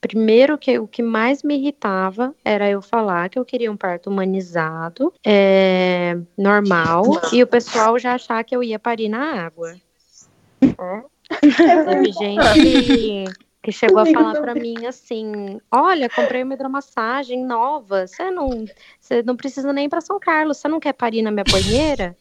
Primeiro, que o que mais me irritava era eu falar que eu queria um parto humanizado, é, normal, e o pessoal já achar que eu ia parir na água. Teve gente que, chegou a falar para mim assim: Olha, comprei uma hidromassagem nova, você não, você não precisa nem ir para São Carlos, você não quer parir na minha banheira?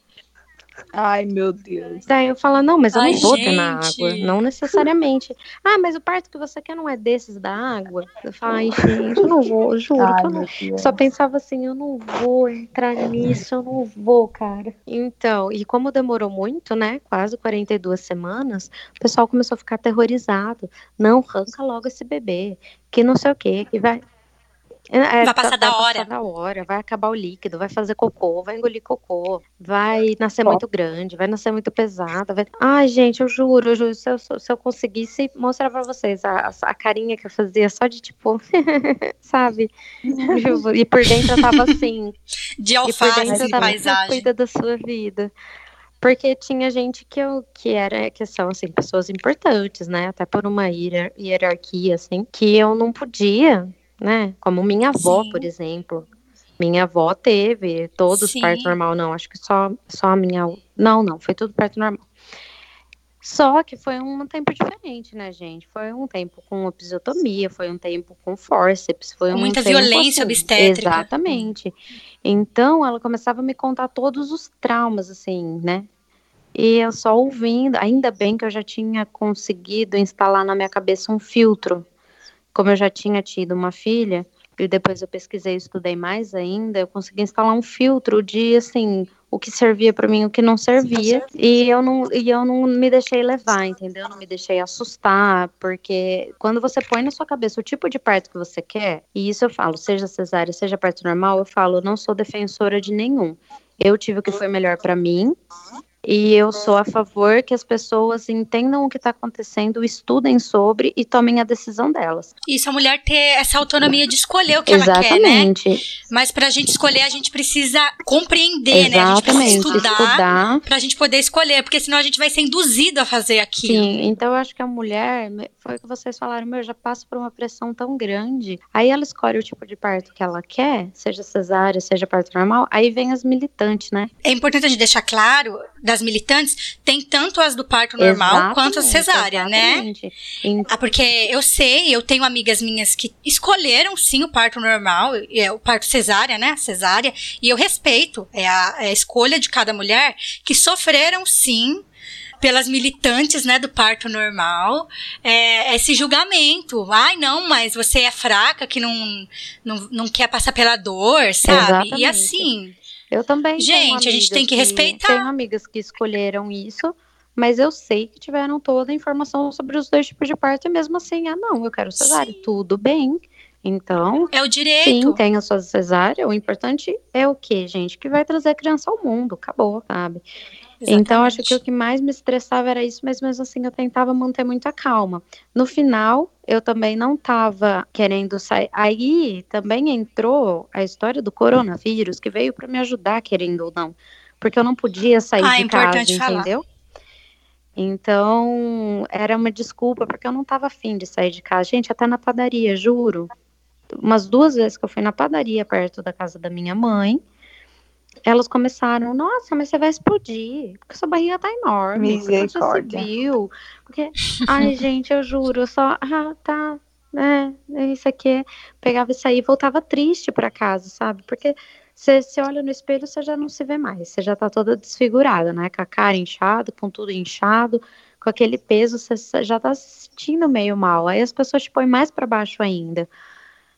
Ai, meu Deus. Daí eu falo, não, mas eu Ai, não vou gente. ter na água. Não necessariamente. Ah, mas o parto que você quer não é desses da água? Eu falo, ai, gente, eu não vou, juro. Ai, eu não... Só pensava assim, eu não vou entrar nisso, eu não vou, cara. Então, e como demorou muito, né? Quase 42 semanas, o pessoal começou a ficar aterrorizado. Não, arranca logo esse bebê. Que não sei o quê, que vai. É, é, vai passar da hora. Vai passar da hora, vai acabar o líquido, vai fazer cocô, vai engolir cocô, vai nascer muito grande, vai nascer muito pesada. Vai... Ai, gente, eu juro, eu juro, se eu, se eu conseguisse mostrar pra vocês a, a carinha que eu fazia só de tipo, sabe? e por dentro eu tava assim. De alface, e por dentro eu tava, paisagem. Cuida da sua vida porque tinha gente que eu que era que são assim pessoas importantes, né? Até por uma hierarquia assim, que eu não podia né? Como minha avó, Sim. por exemplo. Minha avó teve todos Sim. parto normal, não. Acho que só, só a minha. Não, não, foi tudo parto normal. Só que foi um tempo diferente, né, gente? Foi um tempo com episiotomia, foi um tempo com forceps, foi um muita violência assim, obstétrica. Exatamente. Então, ela começava a me contar todos os traumas, assim, né? E eu só ouvindo, ainda bem que eu já tinha conseguido instalar na minha cabeça um filtro como eu já tinha tido uma filha, e depois eu pesquisei e estudei mais ainda, eu consegui instalar um filtro de, assim, o que servia para mim, o que não servia, e eu não, e eu não me deixei levar, entendeu? Não me deixei assustar, porque quando você põe na sua cabeça o tipo de parto que você quer, e isso eu falo, seja cesárea, seja parto normal, eu falo, eu não sou defensora de nenhum. Eu tive o que foi melhor para mim, e eu sou a favor que as pessoas entendam o que está acontecendo, estudem sobre e tomem a decisão delas. Isso, a mulher ter essa autonomia de escolher o que Exatamente. ela quer, né? Mas para a gente escolher, a gente precisa compreender, Exatamente. né? A gente precisa estudar, estudar. para a gente poder escolher, porque senão a gente vai ser induzido a fazer aquilo. Sim, então eu acho que a mulher, foi o que vocês falaram, meu, já passa por uma pressão tão grande. Aí ela escolhe o tipo de parto que ela quer, seja cesárea, seja parto normal, aí vem as militantes, né? É importante a gente deixar claro das militantes, tem tanto as do parto normal exatamente, quanto a cesárea, né? exatamente. né? Ah, porque eu sei, eu tenho amigas minhas que escolheram sim o parto normal, é, o parto cesárea, né? Cesárea, e eu respeito é a, é a escolha de cada mulher que sofreram sim pelas militantes, né, do parto normal, é, esse julgamento. Ai, não, mas você é fraca, que não, não, não quer passar pela dor, sabe? Exatamente. E assim. Eu também. Gente, a gente tem que, que respeitar. Tenho amigas que escolheram isso, mas eu sei que tiveram toda a informação sobre os dois tipos de parto e mesmo assim, ah, não, eu quero cesárea. Sim. Tudo bem. Então. É o direito. Sim, tem a sua cesárea. O importante é o que, gente? Que vai trazer a criança ao mundo. Acabou, sabe? Exatamente. Então, acho que o que mais me estressava era isso, mas mesmo assim eu tentava manter muita calma. No final, eu também não estava querendo sair. Aí também entrou a história do coronavírus, que veio para me ajudar, querendo ou não. Porque eu não podia sair ah, de casa, entendeu? Então, era uma desculpa, porque eu não estava afim de sair de casa. Gente, até na padaria, juro. Umas duas vezes que eu fui na padaria perto da casa da minha mãe, elas começaram, nossa, mas você vai explodir, porque sua barriga tá enorme. Misericórdia. Você viu? Porque, ai, gente, eu juro, eu só, ah, tá, é, é isso aqui. Pegava isso aí e voltava triste para casa, sabe? Porque você, você olha no espelho, você já não se vê mais, você já tá toda desfigurada, né? Com a cara inchada, com tudo inchado, com aquele peso, você já tá se sentindo meio mal. Aí as pessoas te põem mais para baixo ainda.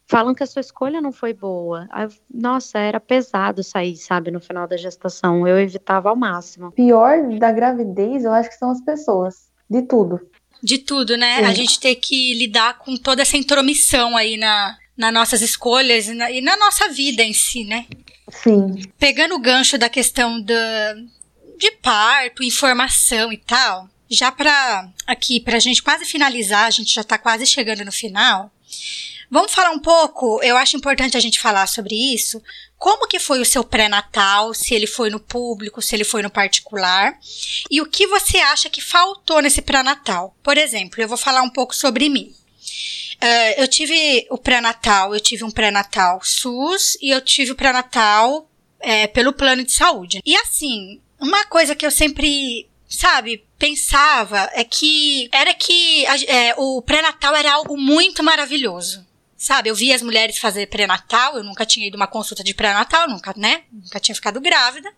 Falam que a sua escolha não foi boa. Nossa, era pesado sair, sabe, no final da gestação. Eu evitava ao máximo. Pior da gravidez, eu acho que são as pessoas. De tudo. De tudo, né? A gente ter que lidar com toda essa intromissão aí na, nas nossas escolhas e na, e na nossa vida em si, né? Sim. Pegando o gancho da questão da, de parto, informação e tal, já para aqui, pra gente quase finalizar, a gente já tá quase chegando no final. Vamos falar um pouco, eu acho importante a gente falar sobre isso. Como que foi o seu pré-natal, se ele foi no público, se ele foi no particular, e o que você acha que faltou nesse pré-natal? Por exemplo, eu vou falar um pouco sobre mim. Uh, eu tive o pré-natal, eu tive um pré-natal SUS e eu tive o pré-natal é, pelo plano de saúde. E assim, uma coisa que eu sempre, sabe, pensava é que era que é, o pré-natal era algo muito maravilhoso. Sabe, eu via as mulheres fazer pré-natal, eu nunca tinha ido uma consulta de pré-natal, nunca, né? Nunca tinha ficado grávida.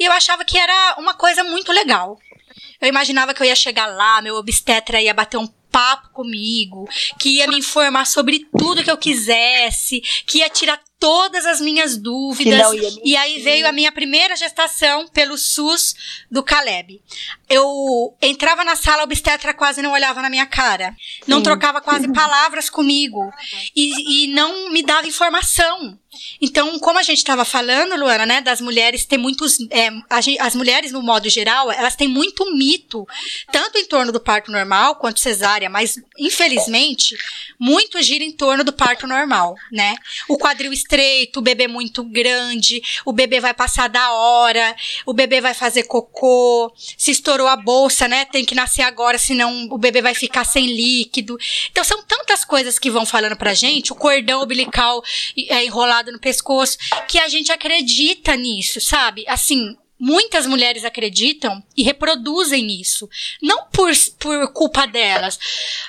E eu achava que era uma coisa muito legal. Eu imaginava que eu ia chegar lá, meu obstetra ia bater um papo comigo, que ia me informar sobre tudo que eu quisesse, que ia tirar todas as minhas dúvidas. E aí veio a minha primeira gestação pelo SUS do Caleb. Eu entrava na sala, a obstetra quase não olhava na minha cara. Não trocava quase palavras comigo. E, e não me dava informação. Então, como a gente estava falando, Luana, né, das mulheres ter muitos. É, as mulheres, no modo geral, elas têm muito mito, tanto em torno do parto normal quanto cesárea, mas, infelizmente, muito gira em torno do parto normal, né? O quadril estreito, o bebê muito grande, o bebê vai passar da hora, o bebê vai fazer cocô, se estourou a bolsa, né? Tem que nascer agora, senão o bebê vai ficar sem líquido. Então, são tantas coisas que vão falando pra gente, o cordão umbilical é enrolado no pescoço, que a gente acredita nisso, sabe? Assim, muitas mulheres acreditam e reproduzem isso. Não por, por culpa delas,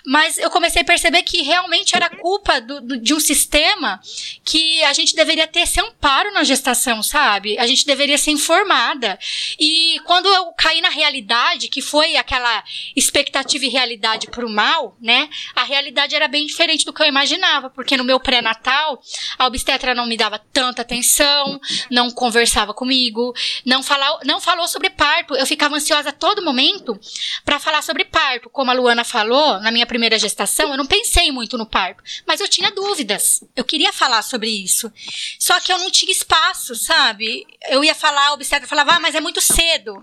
mas eu comecei a perceber que realmente era culpa do, do, de um sistema que a gente deveria ter esse amparo na gestação, sabe? A gente deveria ser informada. E quando eu caí na realidade, que foi aquela expectativa e realidade pro mal, né? A realidade era bem diferente do que eu imaginava, porque no meu pré-natal, a obstetra não me dava tanta atenção, não conversava comigo, não falar, não falou sobre parto. Eu ficava ansiosa a todo momento para falar sobre parto. Como a Luana falou, na minha primeira gestação, eu não pensei muito no parto, mas eu tinha dúvidas. Eu queria falar sobre isso. Só que eu não tinha espaço, sabe? Eu ia falar, obstetra falava, ah, mas é muito cedo.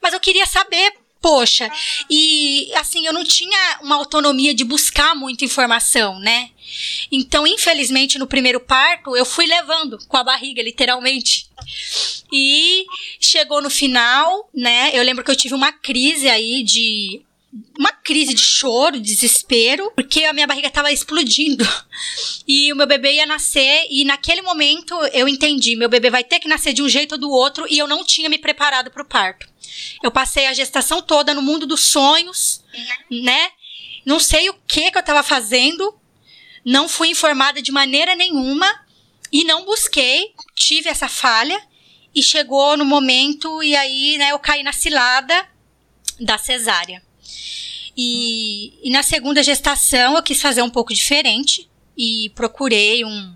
Mas eu queria saber poxa, e assim, eu não tinha uma autonomia de buscar muita informação, né? Então, infelizmente, no primeiro parto, eu fui levando com a barriga, literalmente. E chegou no final, né? Eu lembro que eu tive uma crise aí de uma crise de choro, desespero, porque a minha barriga estava explodindo. E o meu bebê ia nascer, e naquele momento eu entendi: meu bebê vai ter que nascer de um jeito ou do outro, e eu não tinha me preparado para o parto. Eu passei a gestação toda no mundo dos sonhos, né? Não sei o que, que eu estava fazendo, não fui informada de maneira nenhuma e não busquei, tive essa falha e chegou no momento e aí, né, eu caí na cilada da cesárea. E, e na segunda gestação eu quis fazer um pouco diferente e procurei um,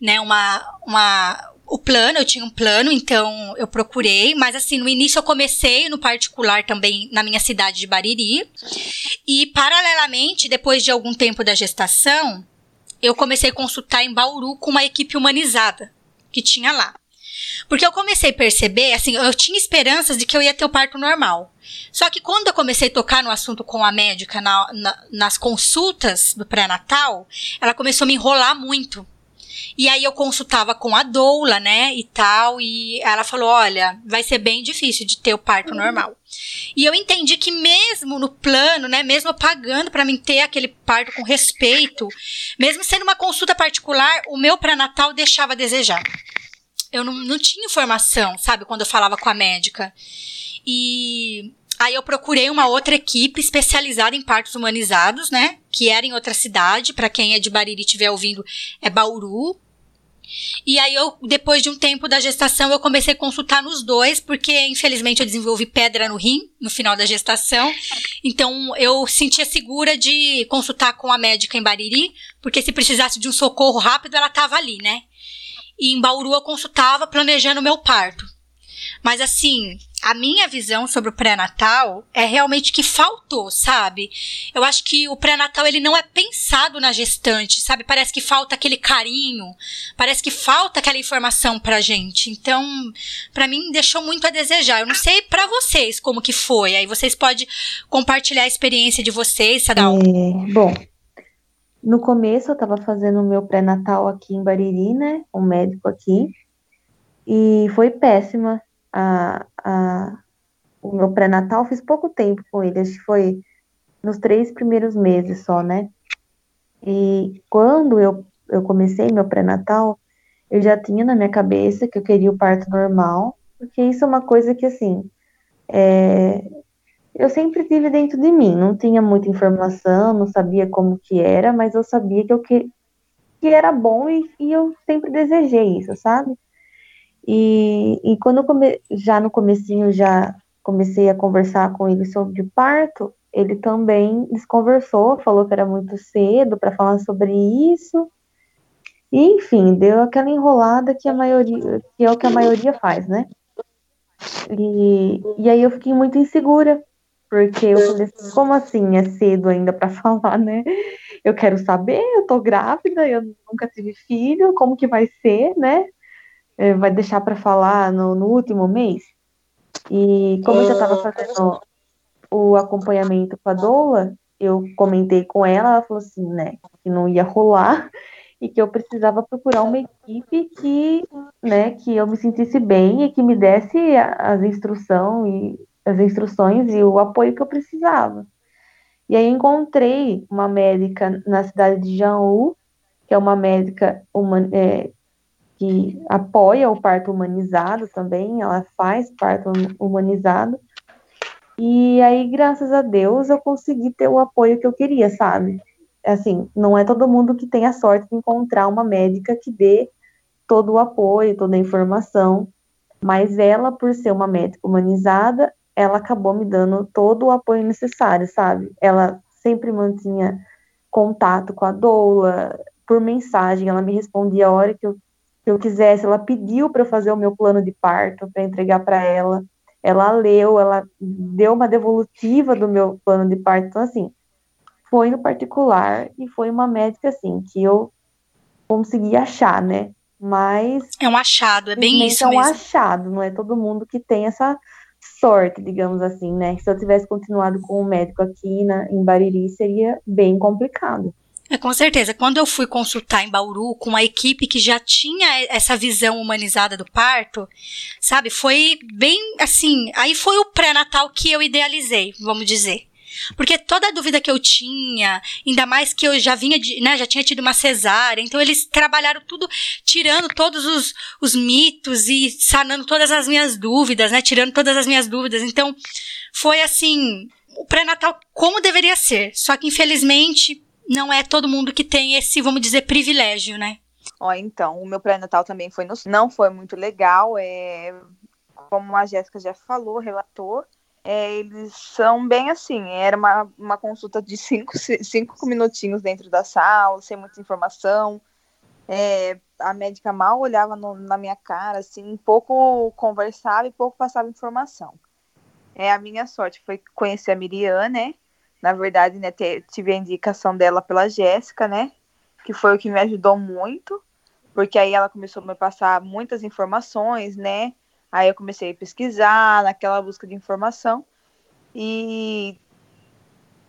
né, uma, uma, o plano, eu tinha um plano, então eu procurei, mas assim, no início eu comecei no particular também na minha cidade de Bariri. E paralelamente, depois de algum tempo da gestação, eu comecei a consultar em Bauru com uma equipe humanizada que tinha lá. Porque eu comecei a perceber, assim, eu tinha esperanças de que eu ia ter o parto normal. Só que quando eu comecei a tocar no assunto com a médica na, na, nas consultas do pré-natal, ela começou a me enrolar muito. E aí eu consultava com a doula, né, e tal, e ela falou: "Olha, vai ser bem difícil de ter o parto normal". E eu entendi que mesmo no plano, né, mesmo pagando para mim ter aquele parto com respeito, mesmo sendo uma consulta particular, o meu pré-natal deixava a desejar. Eu não, não tinha informação, sabe, quando eu falava com a médica. E Aí eu procurei uma outra equipe especializada em partos humanizados, né? Que era em outra cidade. Para quem é de Bariri estiver ouvindo, é Bauru. E aí eu, depois de um tempo da gestação, eu comecei a consultar nos dois, porque infelizmente eu desenvolvi pedra no rim no final da gestação. Então eu sentia segura de consultar com a médica em Bariri, porque se precisasse de um socorro rápido, ela estava ali, né? E em Bauru eu consultava planejando o meu parto. Mas assim, a minha visão sobre o pré-natal é realmente que faltou, sabe? Eu acho que o pré-natal ele não é pensado na gestante, sabe? Parece que falta aquele carinho, parece que falta aquela informação pra gente. Então, para mim deixou muito a desejar. Eu não sei para vocês como que foi. Aí vocês podem compartilhar a experiência de vocês, Sadal. É, bom, no começo eu tava fazendo o meu pré-natal aqui em Bariri, né? Um médico aqui. E foi péssima a, a, o meu pré-natal, fiz pouco tempo com ele, acho que foi nos três primeiros meses só, né? E quando eu, eu comecei meu pré-natal, eu já tinha na minha cabeça que eu queria o parto normal, porque isso é uma coisa que, assim, é, eu sempre tive dentro de mim, não tinha muita informação, não sabia como que era, mas eu sabia que eu que, que era bom e, e eu sempre desejei isso, sabe? E, e quando come, já no comecinho já comecei a conversar com ele sobre parto, ele também desconversou, falou que era muito cedo para falar sobre isso. E, enfim, deu aquela enrolada que a maioria, que é o que a maioria faz, né? E, e aí eu fiquei muito insegura, porque eu falei assim, como assim é cedo ainda para falar, né? Eu quero saber, eu tô grávida, eu nunca tive filho, como que vai ser, né? É, vai deixar para falar no, no, último mês. E como eu já estava fazendo o acompanhamento com a doula, eu comentei com ela, ela falou assim, né, que não ia rolar e que eu precisava procurar uma equipe que, né, que eu me sentisse bem e que me desse as instruções e as instruções e o apoio que eu precisava. E aí encontrei uma médica na cidade de Jaú, que é uma médica uma, é, que apoia o parto humanizado também, ela faz parto humanizado. E aí, graças a Deus, eu consegui ter o apoio que eu queria, sabe? Assim, não é todo mundo que tem a sorte de encontrar uma médica que dê todo o apoio, toda a informação, mas ela, por ser uma médica humanizada, ela acabou me dando todo o apoio necessário, sabe? Ela sempre mantinha contato com a doula, por mensagem, ela me respondia a hora que eu se eu quisesse, ela pediu para eu fazer o meu plano de parto, para entregar para ela. Ela leu, ela deu uma devolutiva do meu plano de parto. Então, assim, foi no particular e foi uma médica, assim, que eu consegui achar, né? Mas. É um achado, é bem isso. É um mesmo. achado, não é todo mundo que tem essa sorte, digamos assim, né? Se eu tivesse continuado com o médico aqui na, em Bariri, seria bem complicado. É, com certeza. Quando eu fui consultar em Bauru com uma equipe que já tinha essa visão humanizada do parto, sabe, foi bem assim. Aí foi o pré-natal que eu idealizei, vamos dizer. Porque toda a dúvida que eu tinha, ainda mais que eu já vinha de, né, já tinha tido uma cesárea, então eles trabalharam tudo, tirando todos os, os mitos e sanando todas as minhas dúvidas, né, tirando todas as minhas dúvidas. Então, foi assim, o pré-natal como deveria ser. Só que infelizmente não é todo mundo que tem esse, vamos dizer, privilégio, né? Ó, então, o meu pré-natal também foi no, não foi muito legal, é, como a Jéssica já falou, relatou, é, eles são bem assim, era uma, uma consulta de cinco, cinco minutinhos dentro da sala, sem muita informação, é, a médica mal olhava no, na minha cara, assim, pouco conversava e pouco passava informação. É, a minha sorte foi conhecer a Miriam, né, na verdade, né, tive a indicação dela pela Jéssica, né? Que foi o que me ajudou muito, porque aí ela começou a me passar muitas informações, né? Aí eu comecei a pesquisar naquela busca de informação. E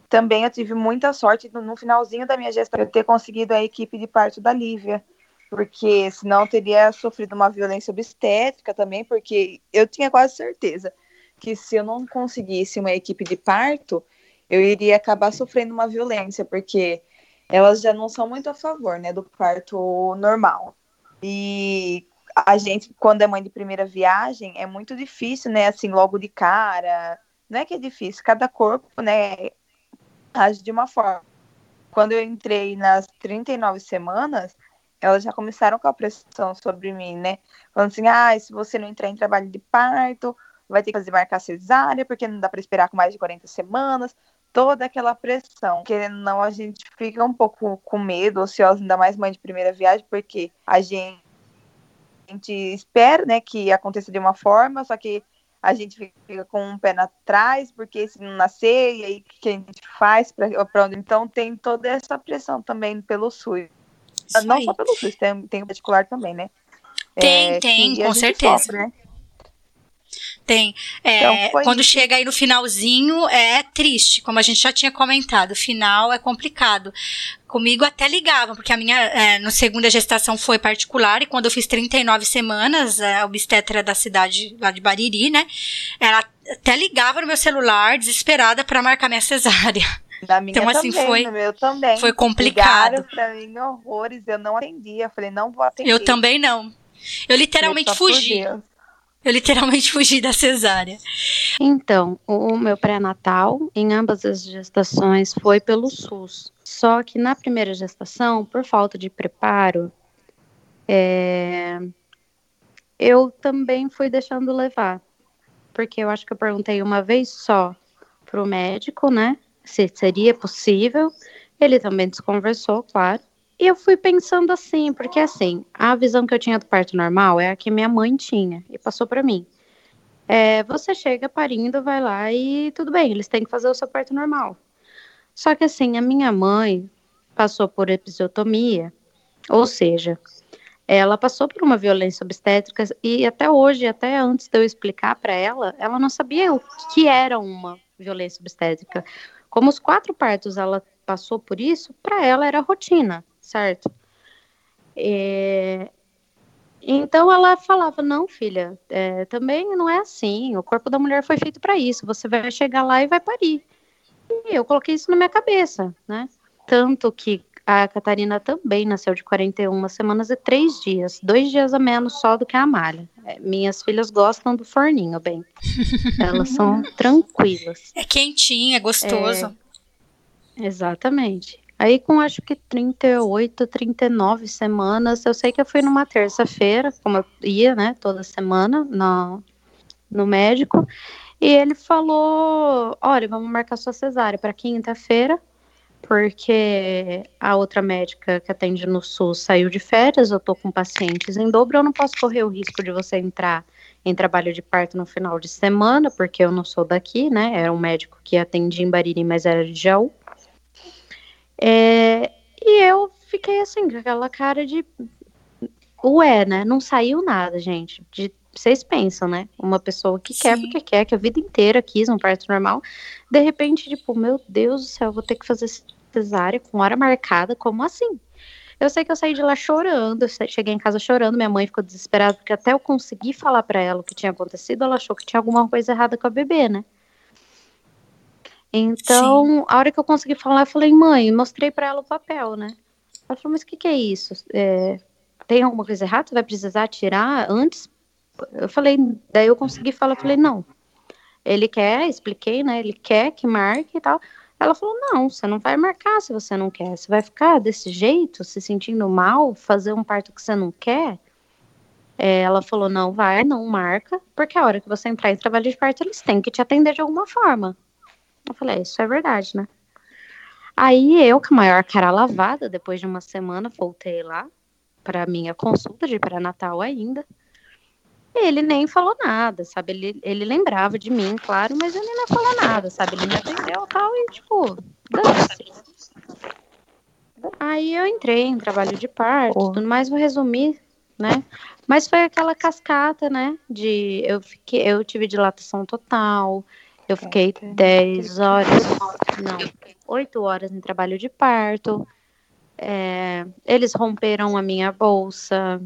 também eu tive muita sorte no, finalzinho da minha gestão eu ter conseguido a equipe de parto da Lívia, porque senão teria sofrido uma violência obstétrica também, porque eu tinha quase certeza que se eu não conseguisse uma equipe de parto, eu iria acabar sofrendo uma violência, porque elas já não são muito a favor, né, do parto normal. E a gente, quando é mãe de primeira viagem, é muito difícil, né, assim, logo de cara. Não é que é difícil, cada corpo, né, age de uma forma. Quando eu entrei nas 39 semanas, elas já começaram com a pressão sobre mim, né? Falando assim, ah, se você não entrar em trabalho de parto, vai ter que fazer marcar cesárea, porque não dá para esperar com mais de 40 semanas. Toda aquela pressão. Querendo ou não, a gente fica um pouco com medo, ociosa, ainda mais mãe de primeira viagem, porque a gente a gente espera, né, que aconteça de uma forma, só que a gente fica com um pé atrás, porque se não nascer, e aí o que a gente faz para onde? Então tem toda essa pressão também pelo SUS. Isso não aí. só pelo SUS, tem, tem o particular também, né? Tem, é, tem, com certeza. Sofre, né? Tem. É, então, quando chega aí no finalzinho, é triste, como a gente já tinha comentado. O final é complicado. Comigo até ligavam, porque a minha, é, no segunda gestação foi particular, e quando eu fiz 39 semanas, é, a obstetra da cidade lá de Bariri, né? Ela até ligava no meu celular, desesperada, para marcar minha cesárea. Na minha então, assim, também, foi, no meu também. Foi complicado. Ligaram pra mim horrores, eu não atendia. Falei, não vou atender. Eu também não. Eu literalmente fugi. Eu literalmente fugi da cesárea. Então, o meu pré-natal, em ambas as gestações, foi pelo SUS. Só que na primeira gestação, por falta de preparo, é... eu também fui deixando levar. Porque eu acho que eu perguntei uma vez só para o médico, né? Se seria possível. Ele também desconversou, claro. E eu fui pensando assim, porque assim, a visão que eu tinha do parto normal é a que minha mãe tinha e passou para mim. É, você chega parindo, vai lá e tudo bem, eles têm que fazer o seu parto normal. Só que assim, a minha mãe passou por episiotomia, ou seja, ela passou por uma violência obstétrica e até hoje, até antes de eu explicar para ela, ela não sabia o que era uma violência obstétrica. Como os quatro partos ela passou por isso, para ela era rotina certo? É, então ela falava: não, filha, é, também não é assim. O corpo da mulher foi feito para isso. Você vai chegar lá e vai parir. E eu coloquei isso na minha cabeça, né? Tanto que a Catarina também nasceu de 41 semanas e três dias, dois dias a menos só do que a Amália. É, minhas filhas gostam do forninho, bem. Elas são tranquilas. É quentinho, é gostoso. É, exatamente. Aí, com acho que 38, 39 semanas, eu sei que eu fui numa terça-feira, como eu ia, né, toda semana no, no médico, e ele falou: olha, vamos marcar sua cesárea para quinta-feira, porque a outra médica que atende no SUS saiu de férias, eu tô com pacientes em dobro, eu não posso correr o risco de você entrar em trabalho de parto no final de semana, porque eu não sou daqui, né? Era um médico que atendia em Bariri, mas era de Jaú. É, e eu fiquei assim, com aquela cara de. Ué, né? Não saiu nada, gente. De, vocês pensam, né? Uma pessoa que Sim. quer porque quer, que a vida inteira quis um parto normal, de repente, tipo, meu Deus do céu, vou ter que fazer cesárea com hora marcada, como assim? Eu sei que eu saí de lá chorando, eu cheguei em casa chorando, minha mãe ficou desesperada, porque até eu consegui falar para ela o que tinha acontecido, ela achou que tinha alguma coisa errada com a bebê, né? Então, Sim. a hora que eu consegui falar, eu falei, mãe, mostrei para ela o papel, né? Ela falou, mas o que, que é isso? É, tem alguma coisa errada? Vai precisar tirar antes? Eu falei, daí eu consegui falar, eu falei, não. Ele quer, expliquei, né? Ele quer que marque e tal. Ela falou, não, você não vai marcar se você não quer. Você vai ficar desse jeito, se sentindo mal, fazer um parto que você não quer? É, ela falou, não vai, não marca, porque a hora que você entrar em trabalho de parto, eles têm que te atender de alguma forma. Eu falei, é, isso é verdade, né? Aí eu, com a maior cara lavada, depois de uma semana, voltei lá para minha consulta de pré-natal ainda. Ele nem falou nada, sabe? Ele, ele lembrava de mim, claro, mas ele não falou nada, sabe? Ele me atendeu tal e, tipo, Aí eu entrei em trabalho de parto, oh. tudo mais, vou resumir, né? Mas foi aquela cascata, né? De eu fiquei, eu tive dilatação total, eu fiquei 10 horas, não, 8 horas em trabalho de parto. É, É, eles romperam a minha bolsa.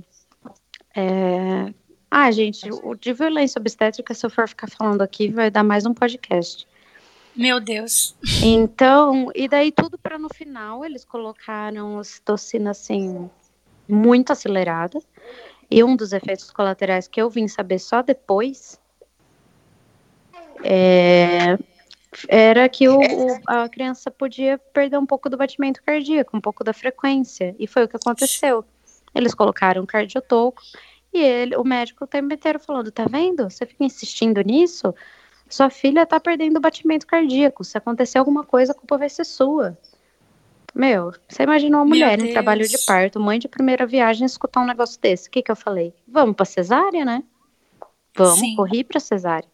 É... Ah, gente, o de violência obstétrica, se eu for ficar falando aqui, vai dar mais um podcast. Meu Deus. Então, e daí tudo para no final eles colocaram a citocina assim muito acelerada. E um dos efeitos colaterais que eu vim saber só depois é, era que o, o, a criança podia perder um pouco do batimento cardíaco, um pouco da frequência. E foi o que aconteceu. Eles colocaram um cardiotoco e ele, o médico o tempo inteiro falando: tá vendo? Você fica insistindo nisso? Sua filha tá perdendo o batimento cardíaco. Se acontecer alguma coisa, a culpa vai ser sua. Meu, você imagina uma mulher em trabalho de parto, mãe de primeira viagem, escutar um negócio desse. O que que eu falei? Vamos pra cesárea, né? Vamos, Sim. corri pra cesárea.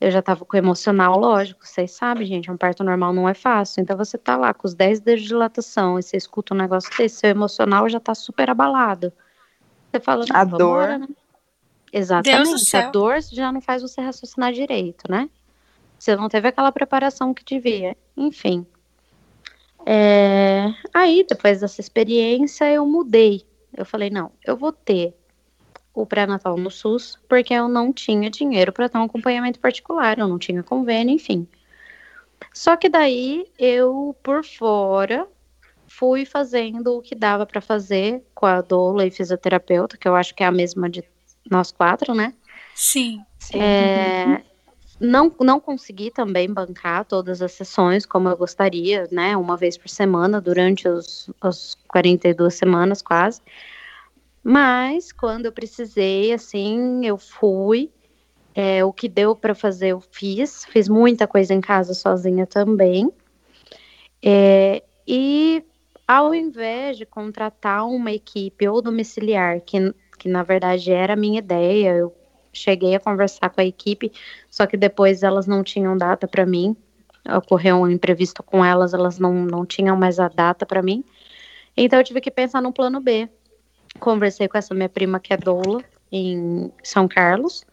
Eu já tava com o emocional, lógico, vocês sabem, gente, um parto normal não é fácil. Então você tá lá com os 10 dedos de dilatação e você escuta um negócio desse, seu emocional já tá super abalado. Você fala, a dor. né? Exatamente. A dor já não faz você raciocinar direito, né? Você não teve aquela preparação que devia. Enfim. É... Aí, depois dessa experiência, eu mudei. Eu falei, não, eu vou ter o pré-natal no SUS, porque eu não tinha dinheiro para ter um acompanhamento particular, eu não tinha convênio, enfim. Só que daí eu, por fora, fui fazendo o que dava para fazer com a doula e fisioterapeuta, que eu acho que é a mesma de nós quatro, né? Sim. É, não, não consegui também bancar todas as sessões como eu gostaria, né? Uma vez por semana, durante os, os 42 semanas quase. Mas quando eu precisei, assim, eu fui. É, o que deu para fazer, eu fiz. Fiz muita coisa em casa sozinha também. É, e ao invés de contratar uma equipe ou domiciliar, que que na verdade era a minha ideia. Eu cheguei a conversar com a equipe, só que depois elas não tinham data para mim. Ocorreu um imprevisto com elas, elas não, não tinham mais a data para mim. Então eu tive que pensar no plano B. Conversei com essa minha prima que é doula em São Carlos,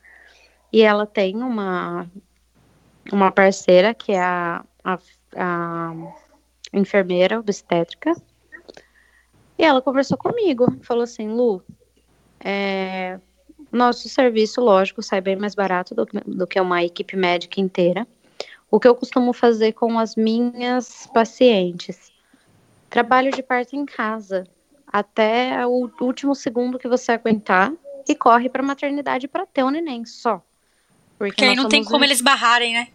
e ela tem uma uma parceira que é a, a, a enfermeira obstétrica. E ela conversou comigo, falou assim, Lu, é, nosso serviço, lógico, sai bem mais barato do, do que uma equipe médica inteira. O que eu costumo fazer com as minhas pacientes? Trabalho de parto em casa, até o último segundo que você aguentar, e corre para a maternidade para ter o um neném só. Porque aí não tem como eles barrarem, né?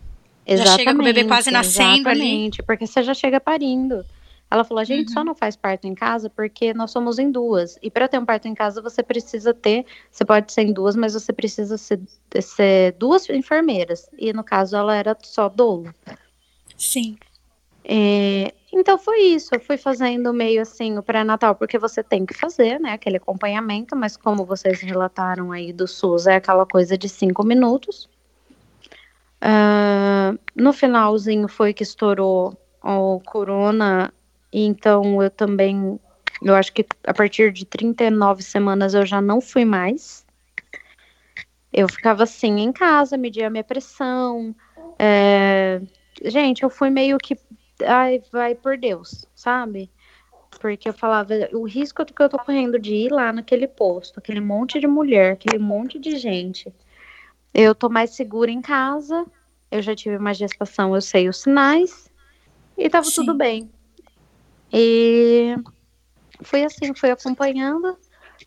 Exatamente, já chega com o bebê quase nascendo exatamente, ali. porque você já chega parindo. Ela falou: a gente uhum. só não faz parto em casa porque nós somos em duas. E para ter um parto em casa, você precisa ter. Você pode ser em duas, mas você precisa ser, ser duas enfermeiras. E no caso, ela era só dolo. Sim. É, então foi isso. Eu fui fazendo meio assim o pré-natal, porque você tem que fazer, né? Aquele acompanhamento, mas como vocês relataram aí do SUS, é aquela coisa de cinco minutos. Uh, no finalzinho foi que estourou o corona então eu também, eu acho que a partir de 39 semanas eu já não fui mais. Eu ficava assim em casa, media a minha pressão. É... Gente, eu fui meio que, ai, vai por Deus, sabe? Porque eu falava, o risco que eu tô correndo de ir lá naquele posto, aquele monte de mulher, aquele monte de gente. Eu tô mais segura em casa, eu já tive uma gestação, eu sei os sinais, e tava Sim. tudo bem. E foi assim, fui acompanhando.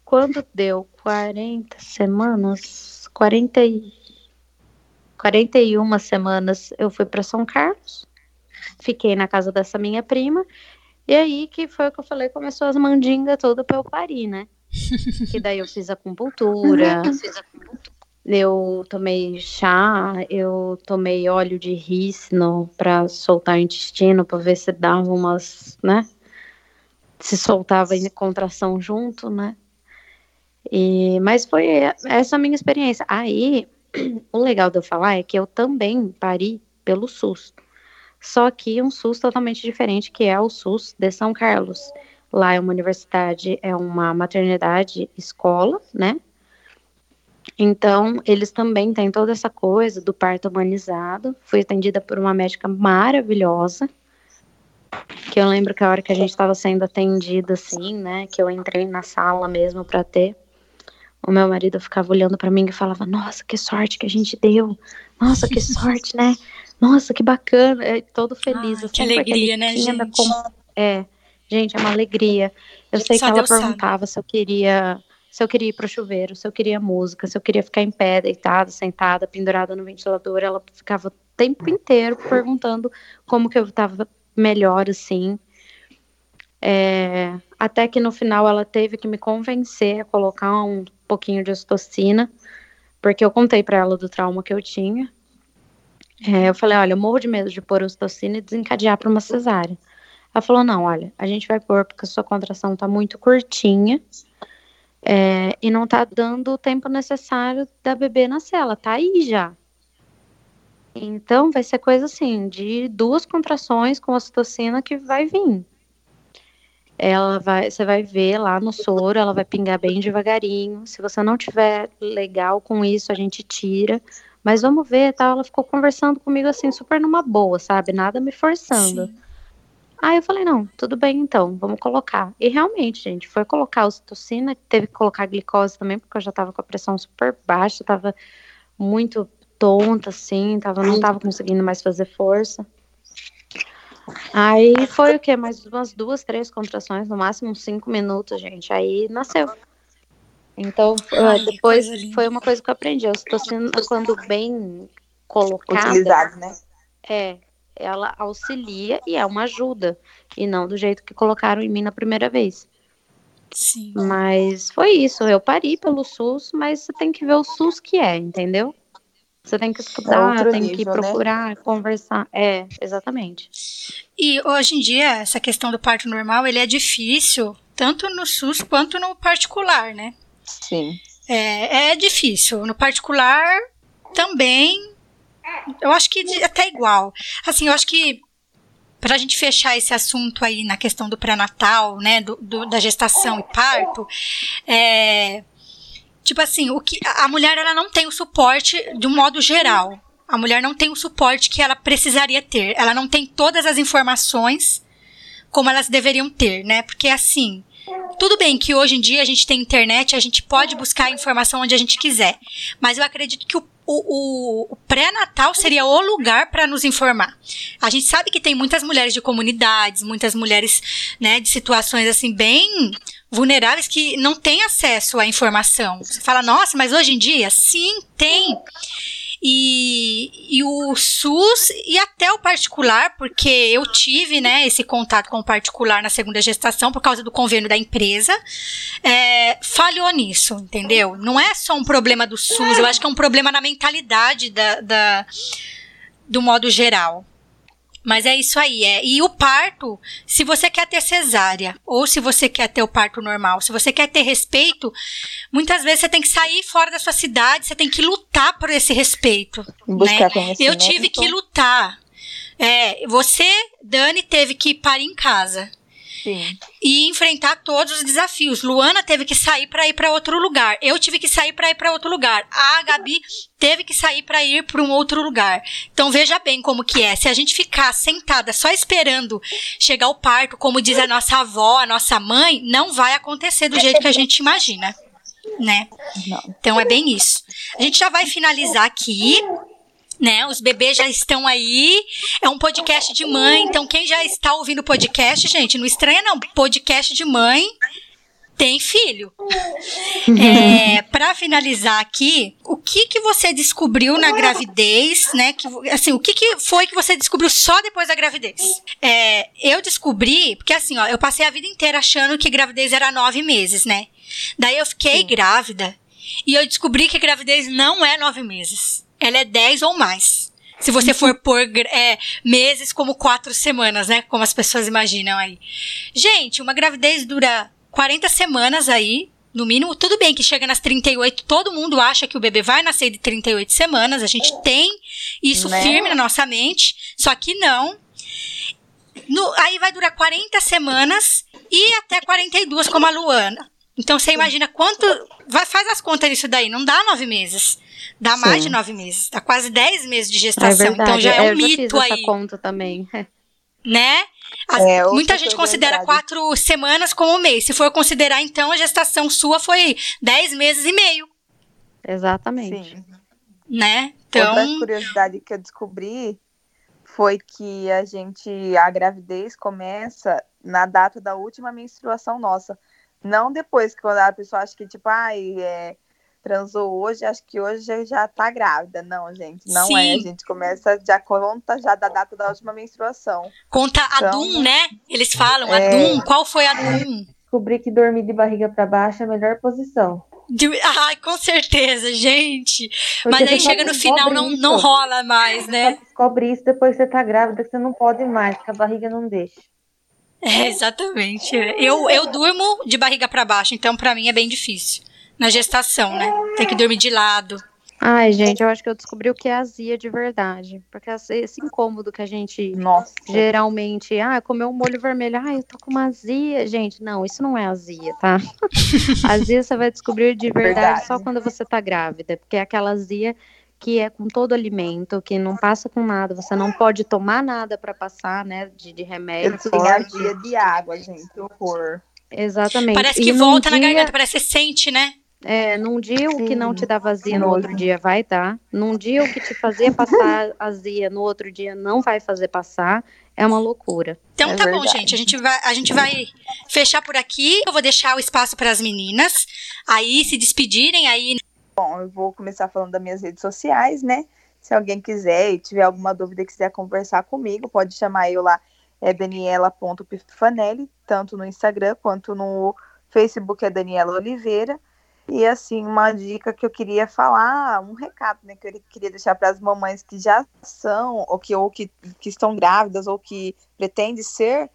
Quando deu 40 semanas, 40 e 41 semanas, eu fui para São Carlos. Fiquei na casa dessa minha prima. E aí que foi o que eu falei, começou as mandingas todas para eu parir, né? que daí eu fiz acupuntura, eu tomei chá, eu tomei óleo de rícino para soltar o intestino, para ver se dava umas, né? Se soltava em contração junto, né? E, mas foi essa a minha experiência. Aí, o legal de eu falar é que eu também pari pelo SUS. Só que um SUS totalmente diferente, que é o SUS de São Carlos. Lá é uma universidade, é uma maternidade escola, né? Então, eles também têm toda essa coisa do parto humanizado. Fui atendida por uma médica maravilhosa. que eu lembro que a hora que a gente estava sendo atendida, assim, né, que eu entrei na sala mesmo para ter, o meu marido ficava olhando para mim e falava: Nossa, que sorte que a gente deu! Nossa, que sorte, né? Nossa, que bacana! É, todo feliz. Ai, assim, que alegria, né, gente? Como... É, gente, é uma alegria. Eu sei Só que ela Deus sabe. perguntava se eu queria. Se eu queria ir pro chuveiro, se eu queria música, se eu queria ficar em pé, deitada, sentada, pendurada no ventilador, ela ficava o tempo inteiro perguntando como que eu tava melhor, assim. É, até que no final ela teve que me convencer a colocar um pouquinho de ocitocina, porque eu contei para ela do trauma que eu tinha. É, eu falei, olha, eu morro de medo de pôr ocitocina e desencadear para uma cesárea. Ela falou, não, olha, a gente vai pôr porque a sua contração tá muito curtinha é, e não tá dando o tempo necessário da bebê nascer, ela tá aí já. Então vai ser coisa assim, de duas contrações com ocitocina que vai vir. Ela vai, você vai ver lá no soro, ela vai pingar bem devagarinho. Se você não tiver legal com isso, a gente tira. Mas vamos ver, tal. Ela ficou conversando comigo assim, super numa boa, sabe? Nada me forçando. Sim. Aí eu falei, não, tudo bem então, vamos colocar. E realmente, gente, foi colocar ocitocina, teve que colocar glicose também, porque eu já tava com a pressão super baixa, tava muito tonta, assim, tava, não tava conseguindo mais fazer força. Aí foi o quê? Mais umas duas, três contrações, no máximo cinco minutos, gente. Aí nasceu. Então, Ai, uh, depois foi uma coisa que eu aprendi. A ocitocina, quando bem colocada, Utilizado, né? é, ela auxilia e é uma ajuda. E não do jeito que colocaram em mim na primeira vez. Sim. Mas foi isso. Eu parei pelo SUS, mas você tem que ver o SUS que é, entendeu? Você tem que escutar, outro tem que nível, né? procurar, conversar. É, exatamente. E hoje em dia, essa questão do parto normal, ele é difícil, tanto no SUS quanto no particular, né? Sim. É, é difícil. No particular, também, eu acho que até igual. Assim, eu acho que pra gente fechar esse assunto aí na questão do pré-natal, né, do, do- da gestação e parto, é, tipo assim, o que a a mulher ela não tem o suporte de um modo geral. A mulher não tem o suporte que ela precisaria ter. Ela não tem todas as informações como elas deveriam ter, né? Porque assim, tudo bem que hoje em dia a gente tem internet, a gente pode buscar informação onde a gente quiser. Mas eu acredito que o, o, o- o pré-natal seria o lugar para nos informar. A gente sabe que tem muitas mulheres de comunidades, muitas mulheres né, de situações assim bem vulneráveis que não têm acesso à informação. Você fala, nossa, mas hoje em dia, sim, tem. E, e o SUS e até o particular, porque eu tive né, esse contato com o particular na segunda gestação por causa do convênio da empresa, é, falhou nisso, entendeu? Não é só um problema do SUS, eu acho que é um problema na mentalidade da, da- do modo geral. Mas é isso aí, é. E o parto, se você quer ter cesárea, ou se você quer ter o parto normal, se você quer ter respeito, muitas vezes você tem que sair fora da sua cidade, você tem que lutar por esse respeito. Buscar né? conhecimento. Eu tive que lutar. É, você, Dani, teve que parir em casa Sim. e enfrentar todos os desafios. Luana teve que sair para ir para outro lugar. Eu tive que sair para ir para outro lugar. A Gabi teve que sair para ir para um outro lugar. Então veja bem como que é. Se a gente ficar sentada só esperando chegar o parto, como diz a nossa avó, a nossa mãe, não vai acontecer do jeito que a gente imagina, né? Não. Então é bem isso. A gente já vai finalizar aqui. Né, os bebês já estão aí. É um podcast de mãe. Então, quem já está ouvindo o podcast, gente, não estranha, não. Podcast de mãe tem filho. É, para finalizar aqui, o que que você descobriu na gravidez, né? Que, assim, o que, que foi que você descobriu só depois da gravidez? É, eu descobri, porque assim, ó, eu passei a vida inteira achando que gravidez era nove meses, né? Daí eu fiquei grávida e eu descobri que gravidez não é nove meses. Ela é dez ou mais. Se você for por é, meses como quatro semanas, né? Como as pessoas imaginam aí. Gente, uma gravidez dura 40 semanas aí, no mínimo. Tudo bem que chega nas 38, todo mundo acha que o bebê vai nascer de 38 semanas. A gente tem isso Né? firme na nossa mente, só que não. No- aí vai durar 40 semanas e até 42, como a Luana. Então você imagina quanto. Vai, faz as contas nisso daí. Não dá nove meses. Dá mais Sim. de nove meses. Dá quase dez meses de É gestação. verdade. então já é eu um já fiz mito essa aí. conta também. Né? As- É, muita gente considera curiosidade. quatro semanas como um mês. Se for considerar, então, a gestação sua foi dez meses e meio, Exatamente. Sim. né? Então, Outra curiosidade que eu descobri foi que a gente, a gravidez começa na data da última menstruação nossa. Não depois, que quando a pessoa acha que, tipo, ai, é, transou hoje, acho que hoje já, tá grávida. Não, gente, não Sim. é. A gente começa, já conta já da data da última menstruação. conta a Então, DUM, né? Eles falam, a é. DUM, qual foi a DUM? Descobri que dormir de barriga para baixo é a melhor posição. De- Ai, com certeza, gente. Porque Mas aí você chega no final, não, isso. não rola mais, né? Só descobre isso depois que você tá grávida, que você não pode mais, que a barriga não deixa. É, exatamente. Eu, eu durmo de barriga pra baixo, então pra mim é bem difícil. Na gestação, né? Tem que dormir de lado. Ai, gente, eu acho que eu descobri o que é azia de verdade. Porque esse esse incômodo que a gente Nossa. geralmente, ah, comeu um molho vermelho, ah, eu tô com uma azia. Gente, não, isso não é azia, tá? azia você vai descobrir de verdade, Verdade. só quando você tá grávida, porque é aquela azia que é com todo alimento, que não passa com nada, você não pode tomar nada pra passar, né, de, de remédio Eu forte. dia de água, gente, que horror. Exatamente. Parece E que num volta na dia- garganta, parece que você sente, né? É, num dia o que não Sim, te dá vazia no outro dia vai dar. Num dia o que te fazia passar azia no outro dia não vai fazer passar. É uma loucura. Então É tá bom, verdade. gente. A gente, vai, a gente vai fechar por aqui. Eu vou deixar o espaço para as meninas aí se despedirem aí. Bom, eu vou começar falando das minhas redes sociais, né? Se alguém quiser e tiver alguma dúvida e quiser conversar comigo, pode chamar eu lá, é daniela.pifanelli, tanto no Instagram quanto no Facebook é Daniela Oliveira. E assim, uma dica que eu queria falar, um recado, né, que eu queria deixar para as mamães que já são, ou que, ou que, que estão grávidas, ou que pretendem ser,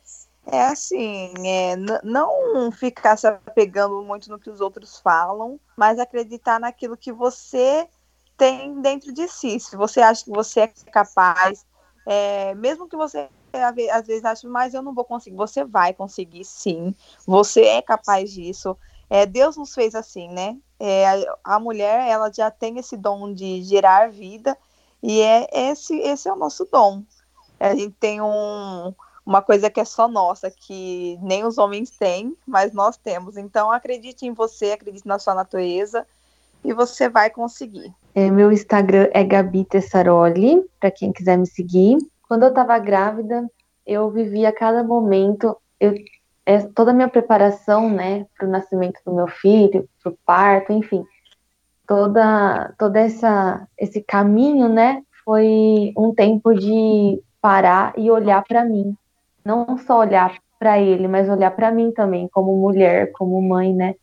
é assim, é, não ficar se apegando muito no que os outros falam, mas acreditar naquilo que você tem dentro de si. Se você acha que você é capaz, é, mesmo que você às vezes ache, mas eu não vou conseguir, você vai conseguir sim, você é capaz disso. É, Deus nos fez assim, né? É, a, a mulher, ela já tem esse dom de gerar vida, e é esse, esse é o nosso dom. A gente tem um, uma coisa que é só nossa, que nem os homens têm, mas nós temos. Então acredite em você, acredite na sua natureza e você vai conseguir. É, meu Instagram é Gabi Tessaroli, para quem quiser me seguir. Quando eu estava grávida, eu vivia cada momento, eu, é, toda a minha preparação, né, para o nascimento do meu filho, para o parto, enfim, toda, toda essa, esse caminho, né, foi um tempo de parar e olhar para mim, não só olhar para ele, mas olhar para mim também, como mulher, como mãe, né,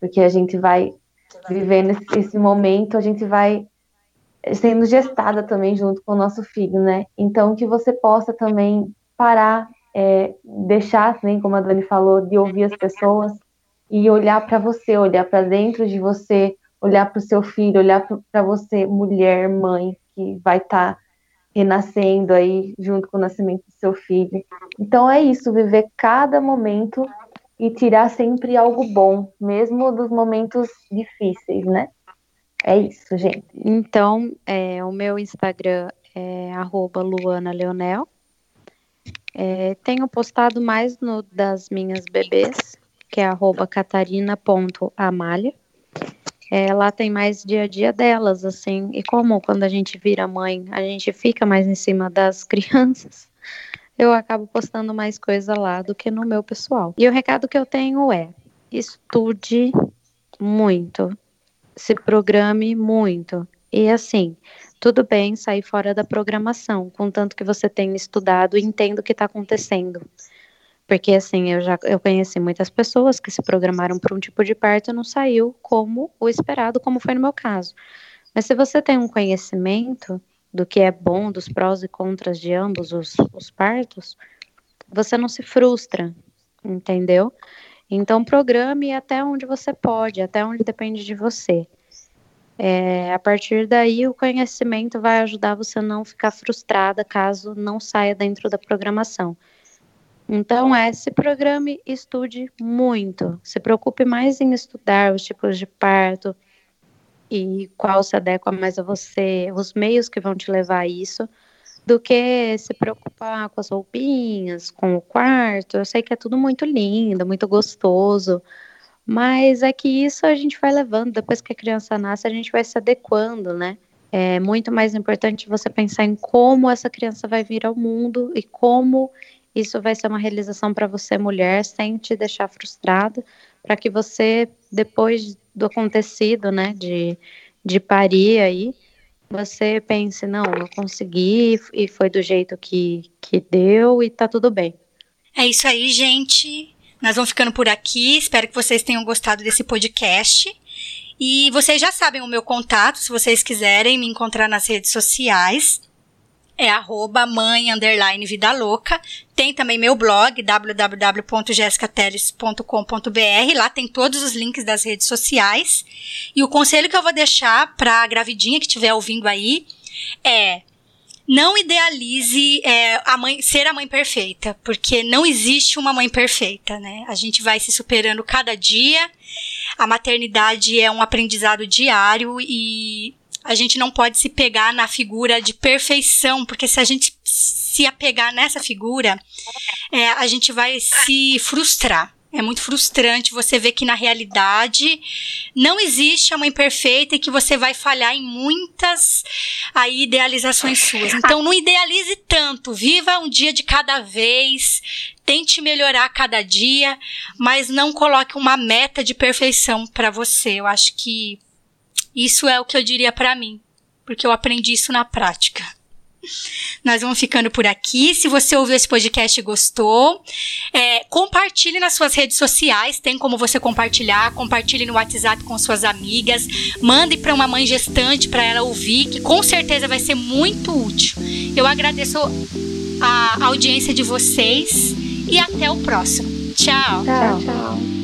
porque a gente vai vivendo esse, esse momento, a gente vai sendo gestada também junto com o nosso filho, né? Então que você possa também parar, é, deixar, assim, como a Dani falou, de ouvir as pessoas e olhar para você, olhar para dentro de você, olhar para o seu filho, olhar para você, mulher, mãe, que vai estar tá renascendo aí junto com o nascimento do seu filho. Então é isso, viver cada momento e tirar sempre algo bom, mesmo dos momentos difíceis, né? É isso, gente. Então, é, o meu Instagram é arroba Luana Leonel. É, tenho postado mais no das minhas bebês, que é catarina.amalha. É, lá tem mais dia a dia delas, assim, e como quando a gente vira mãe, a gente fica mais em cima das crianças, eu acabo postando mais coisa lá do que no meu pessoal. E o recado que eu tenho é: estude muito, se programe muito. E assim, tudo bem sair fora da programação, contanto que você tenha estudado e entenda o que está acontecendo. Porque assim, eu já eu conheci muitas pessoas que se programaram para um tipo de parto e não saiu como o esperado, como foi no meu caso. Mas se você tem um conhecimento do que é bom, dos prós e contras de ambos os, os partos, você não se frustra, entendeu? Então programe até onde você pode, até onde depende de você. É, a partir daí, o conhecimento vai ajudar você a não ficar frustrada caso não saia dentro da programação. Então, é se programe, estude muito. Se preocupe mais em estudar os tipos de parto e qual se adequa mais a você, os meios que vão te levar a isso, do que se preocupar com as roupinhas, com o quarto. Eu sei que é tudo muito lindo, muito gostoso, mas é que isso a gente vai levando. Depois que a criança nasce, a gente vai se adequando, né? É muito mais importante você pensar em como essa criança vai vir ao mundo e como isso vai ser uma realização para você, mulher, sem te deixar frustrada, para que você, depois do acontecido, né, de, de parir aí, você pense, não, eu consegui e foi do jeito que, que deu e tá tudo bem. É isso aí, gente. Nós vamos ficando por aqui. Espero que vocês tenham gostado desse podcast. E vocês já sabem o meu contato, se vocês quiserem me encontrar nas redes sociais. É arroba mãe underline vida louca. Tem também meu blog, www.jessicateles.com.br. Lá tem todos os links das redes sociais. E o conselho que eu vou deixar para a gravidinha que estiver ouvindo aí é não idealize é, a mãe, ser a mãe perfeita, porque não existe uma mãe perfeita, né? A gente vai se superando cada dia. A maternidade é um aprendizado diário e a gente não pode se pegar na figura de perfeição, porque se a gente se apegar nessa figura, é, a gente vai se frustrar. É muito frustrante você ver que na realidade não existe a mãe perfeita e que você vai falhar em muitas aí idealizações suas. Então não idealize tanto, viva um dia de cada vez, tente melhorar cada dia, mas não coloque uma meta de perfeição para você. Eu acho que isso é o que eu diria para mim, porque eu aprendi isso na prática. Nós vamos ficando por aqui. Se você ouviu esse podcast e gostou, é, compartilhe nas suas redes sociais. Tem como você compartilhar. Compartilhe no WhatsApp com suas amigas. Mande para uma mãe gestante para ela ouvir, que com certeza vai ser muito útil. Eu agradeço a audiência de vocês e até o próximo. Tchau. Tchau, tchau.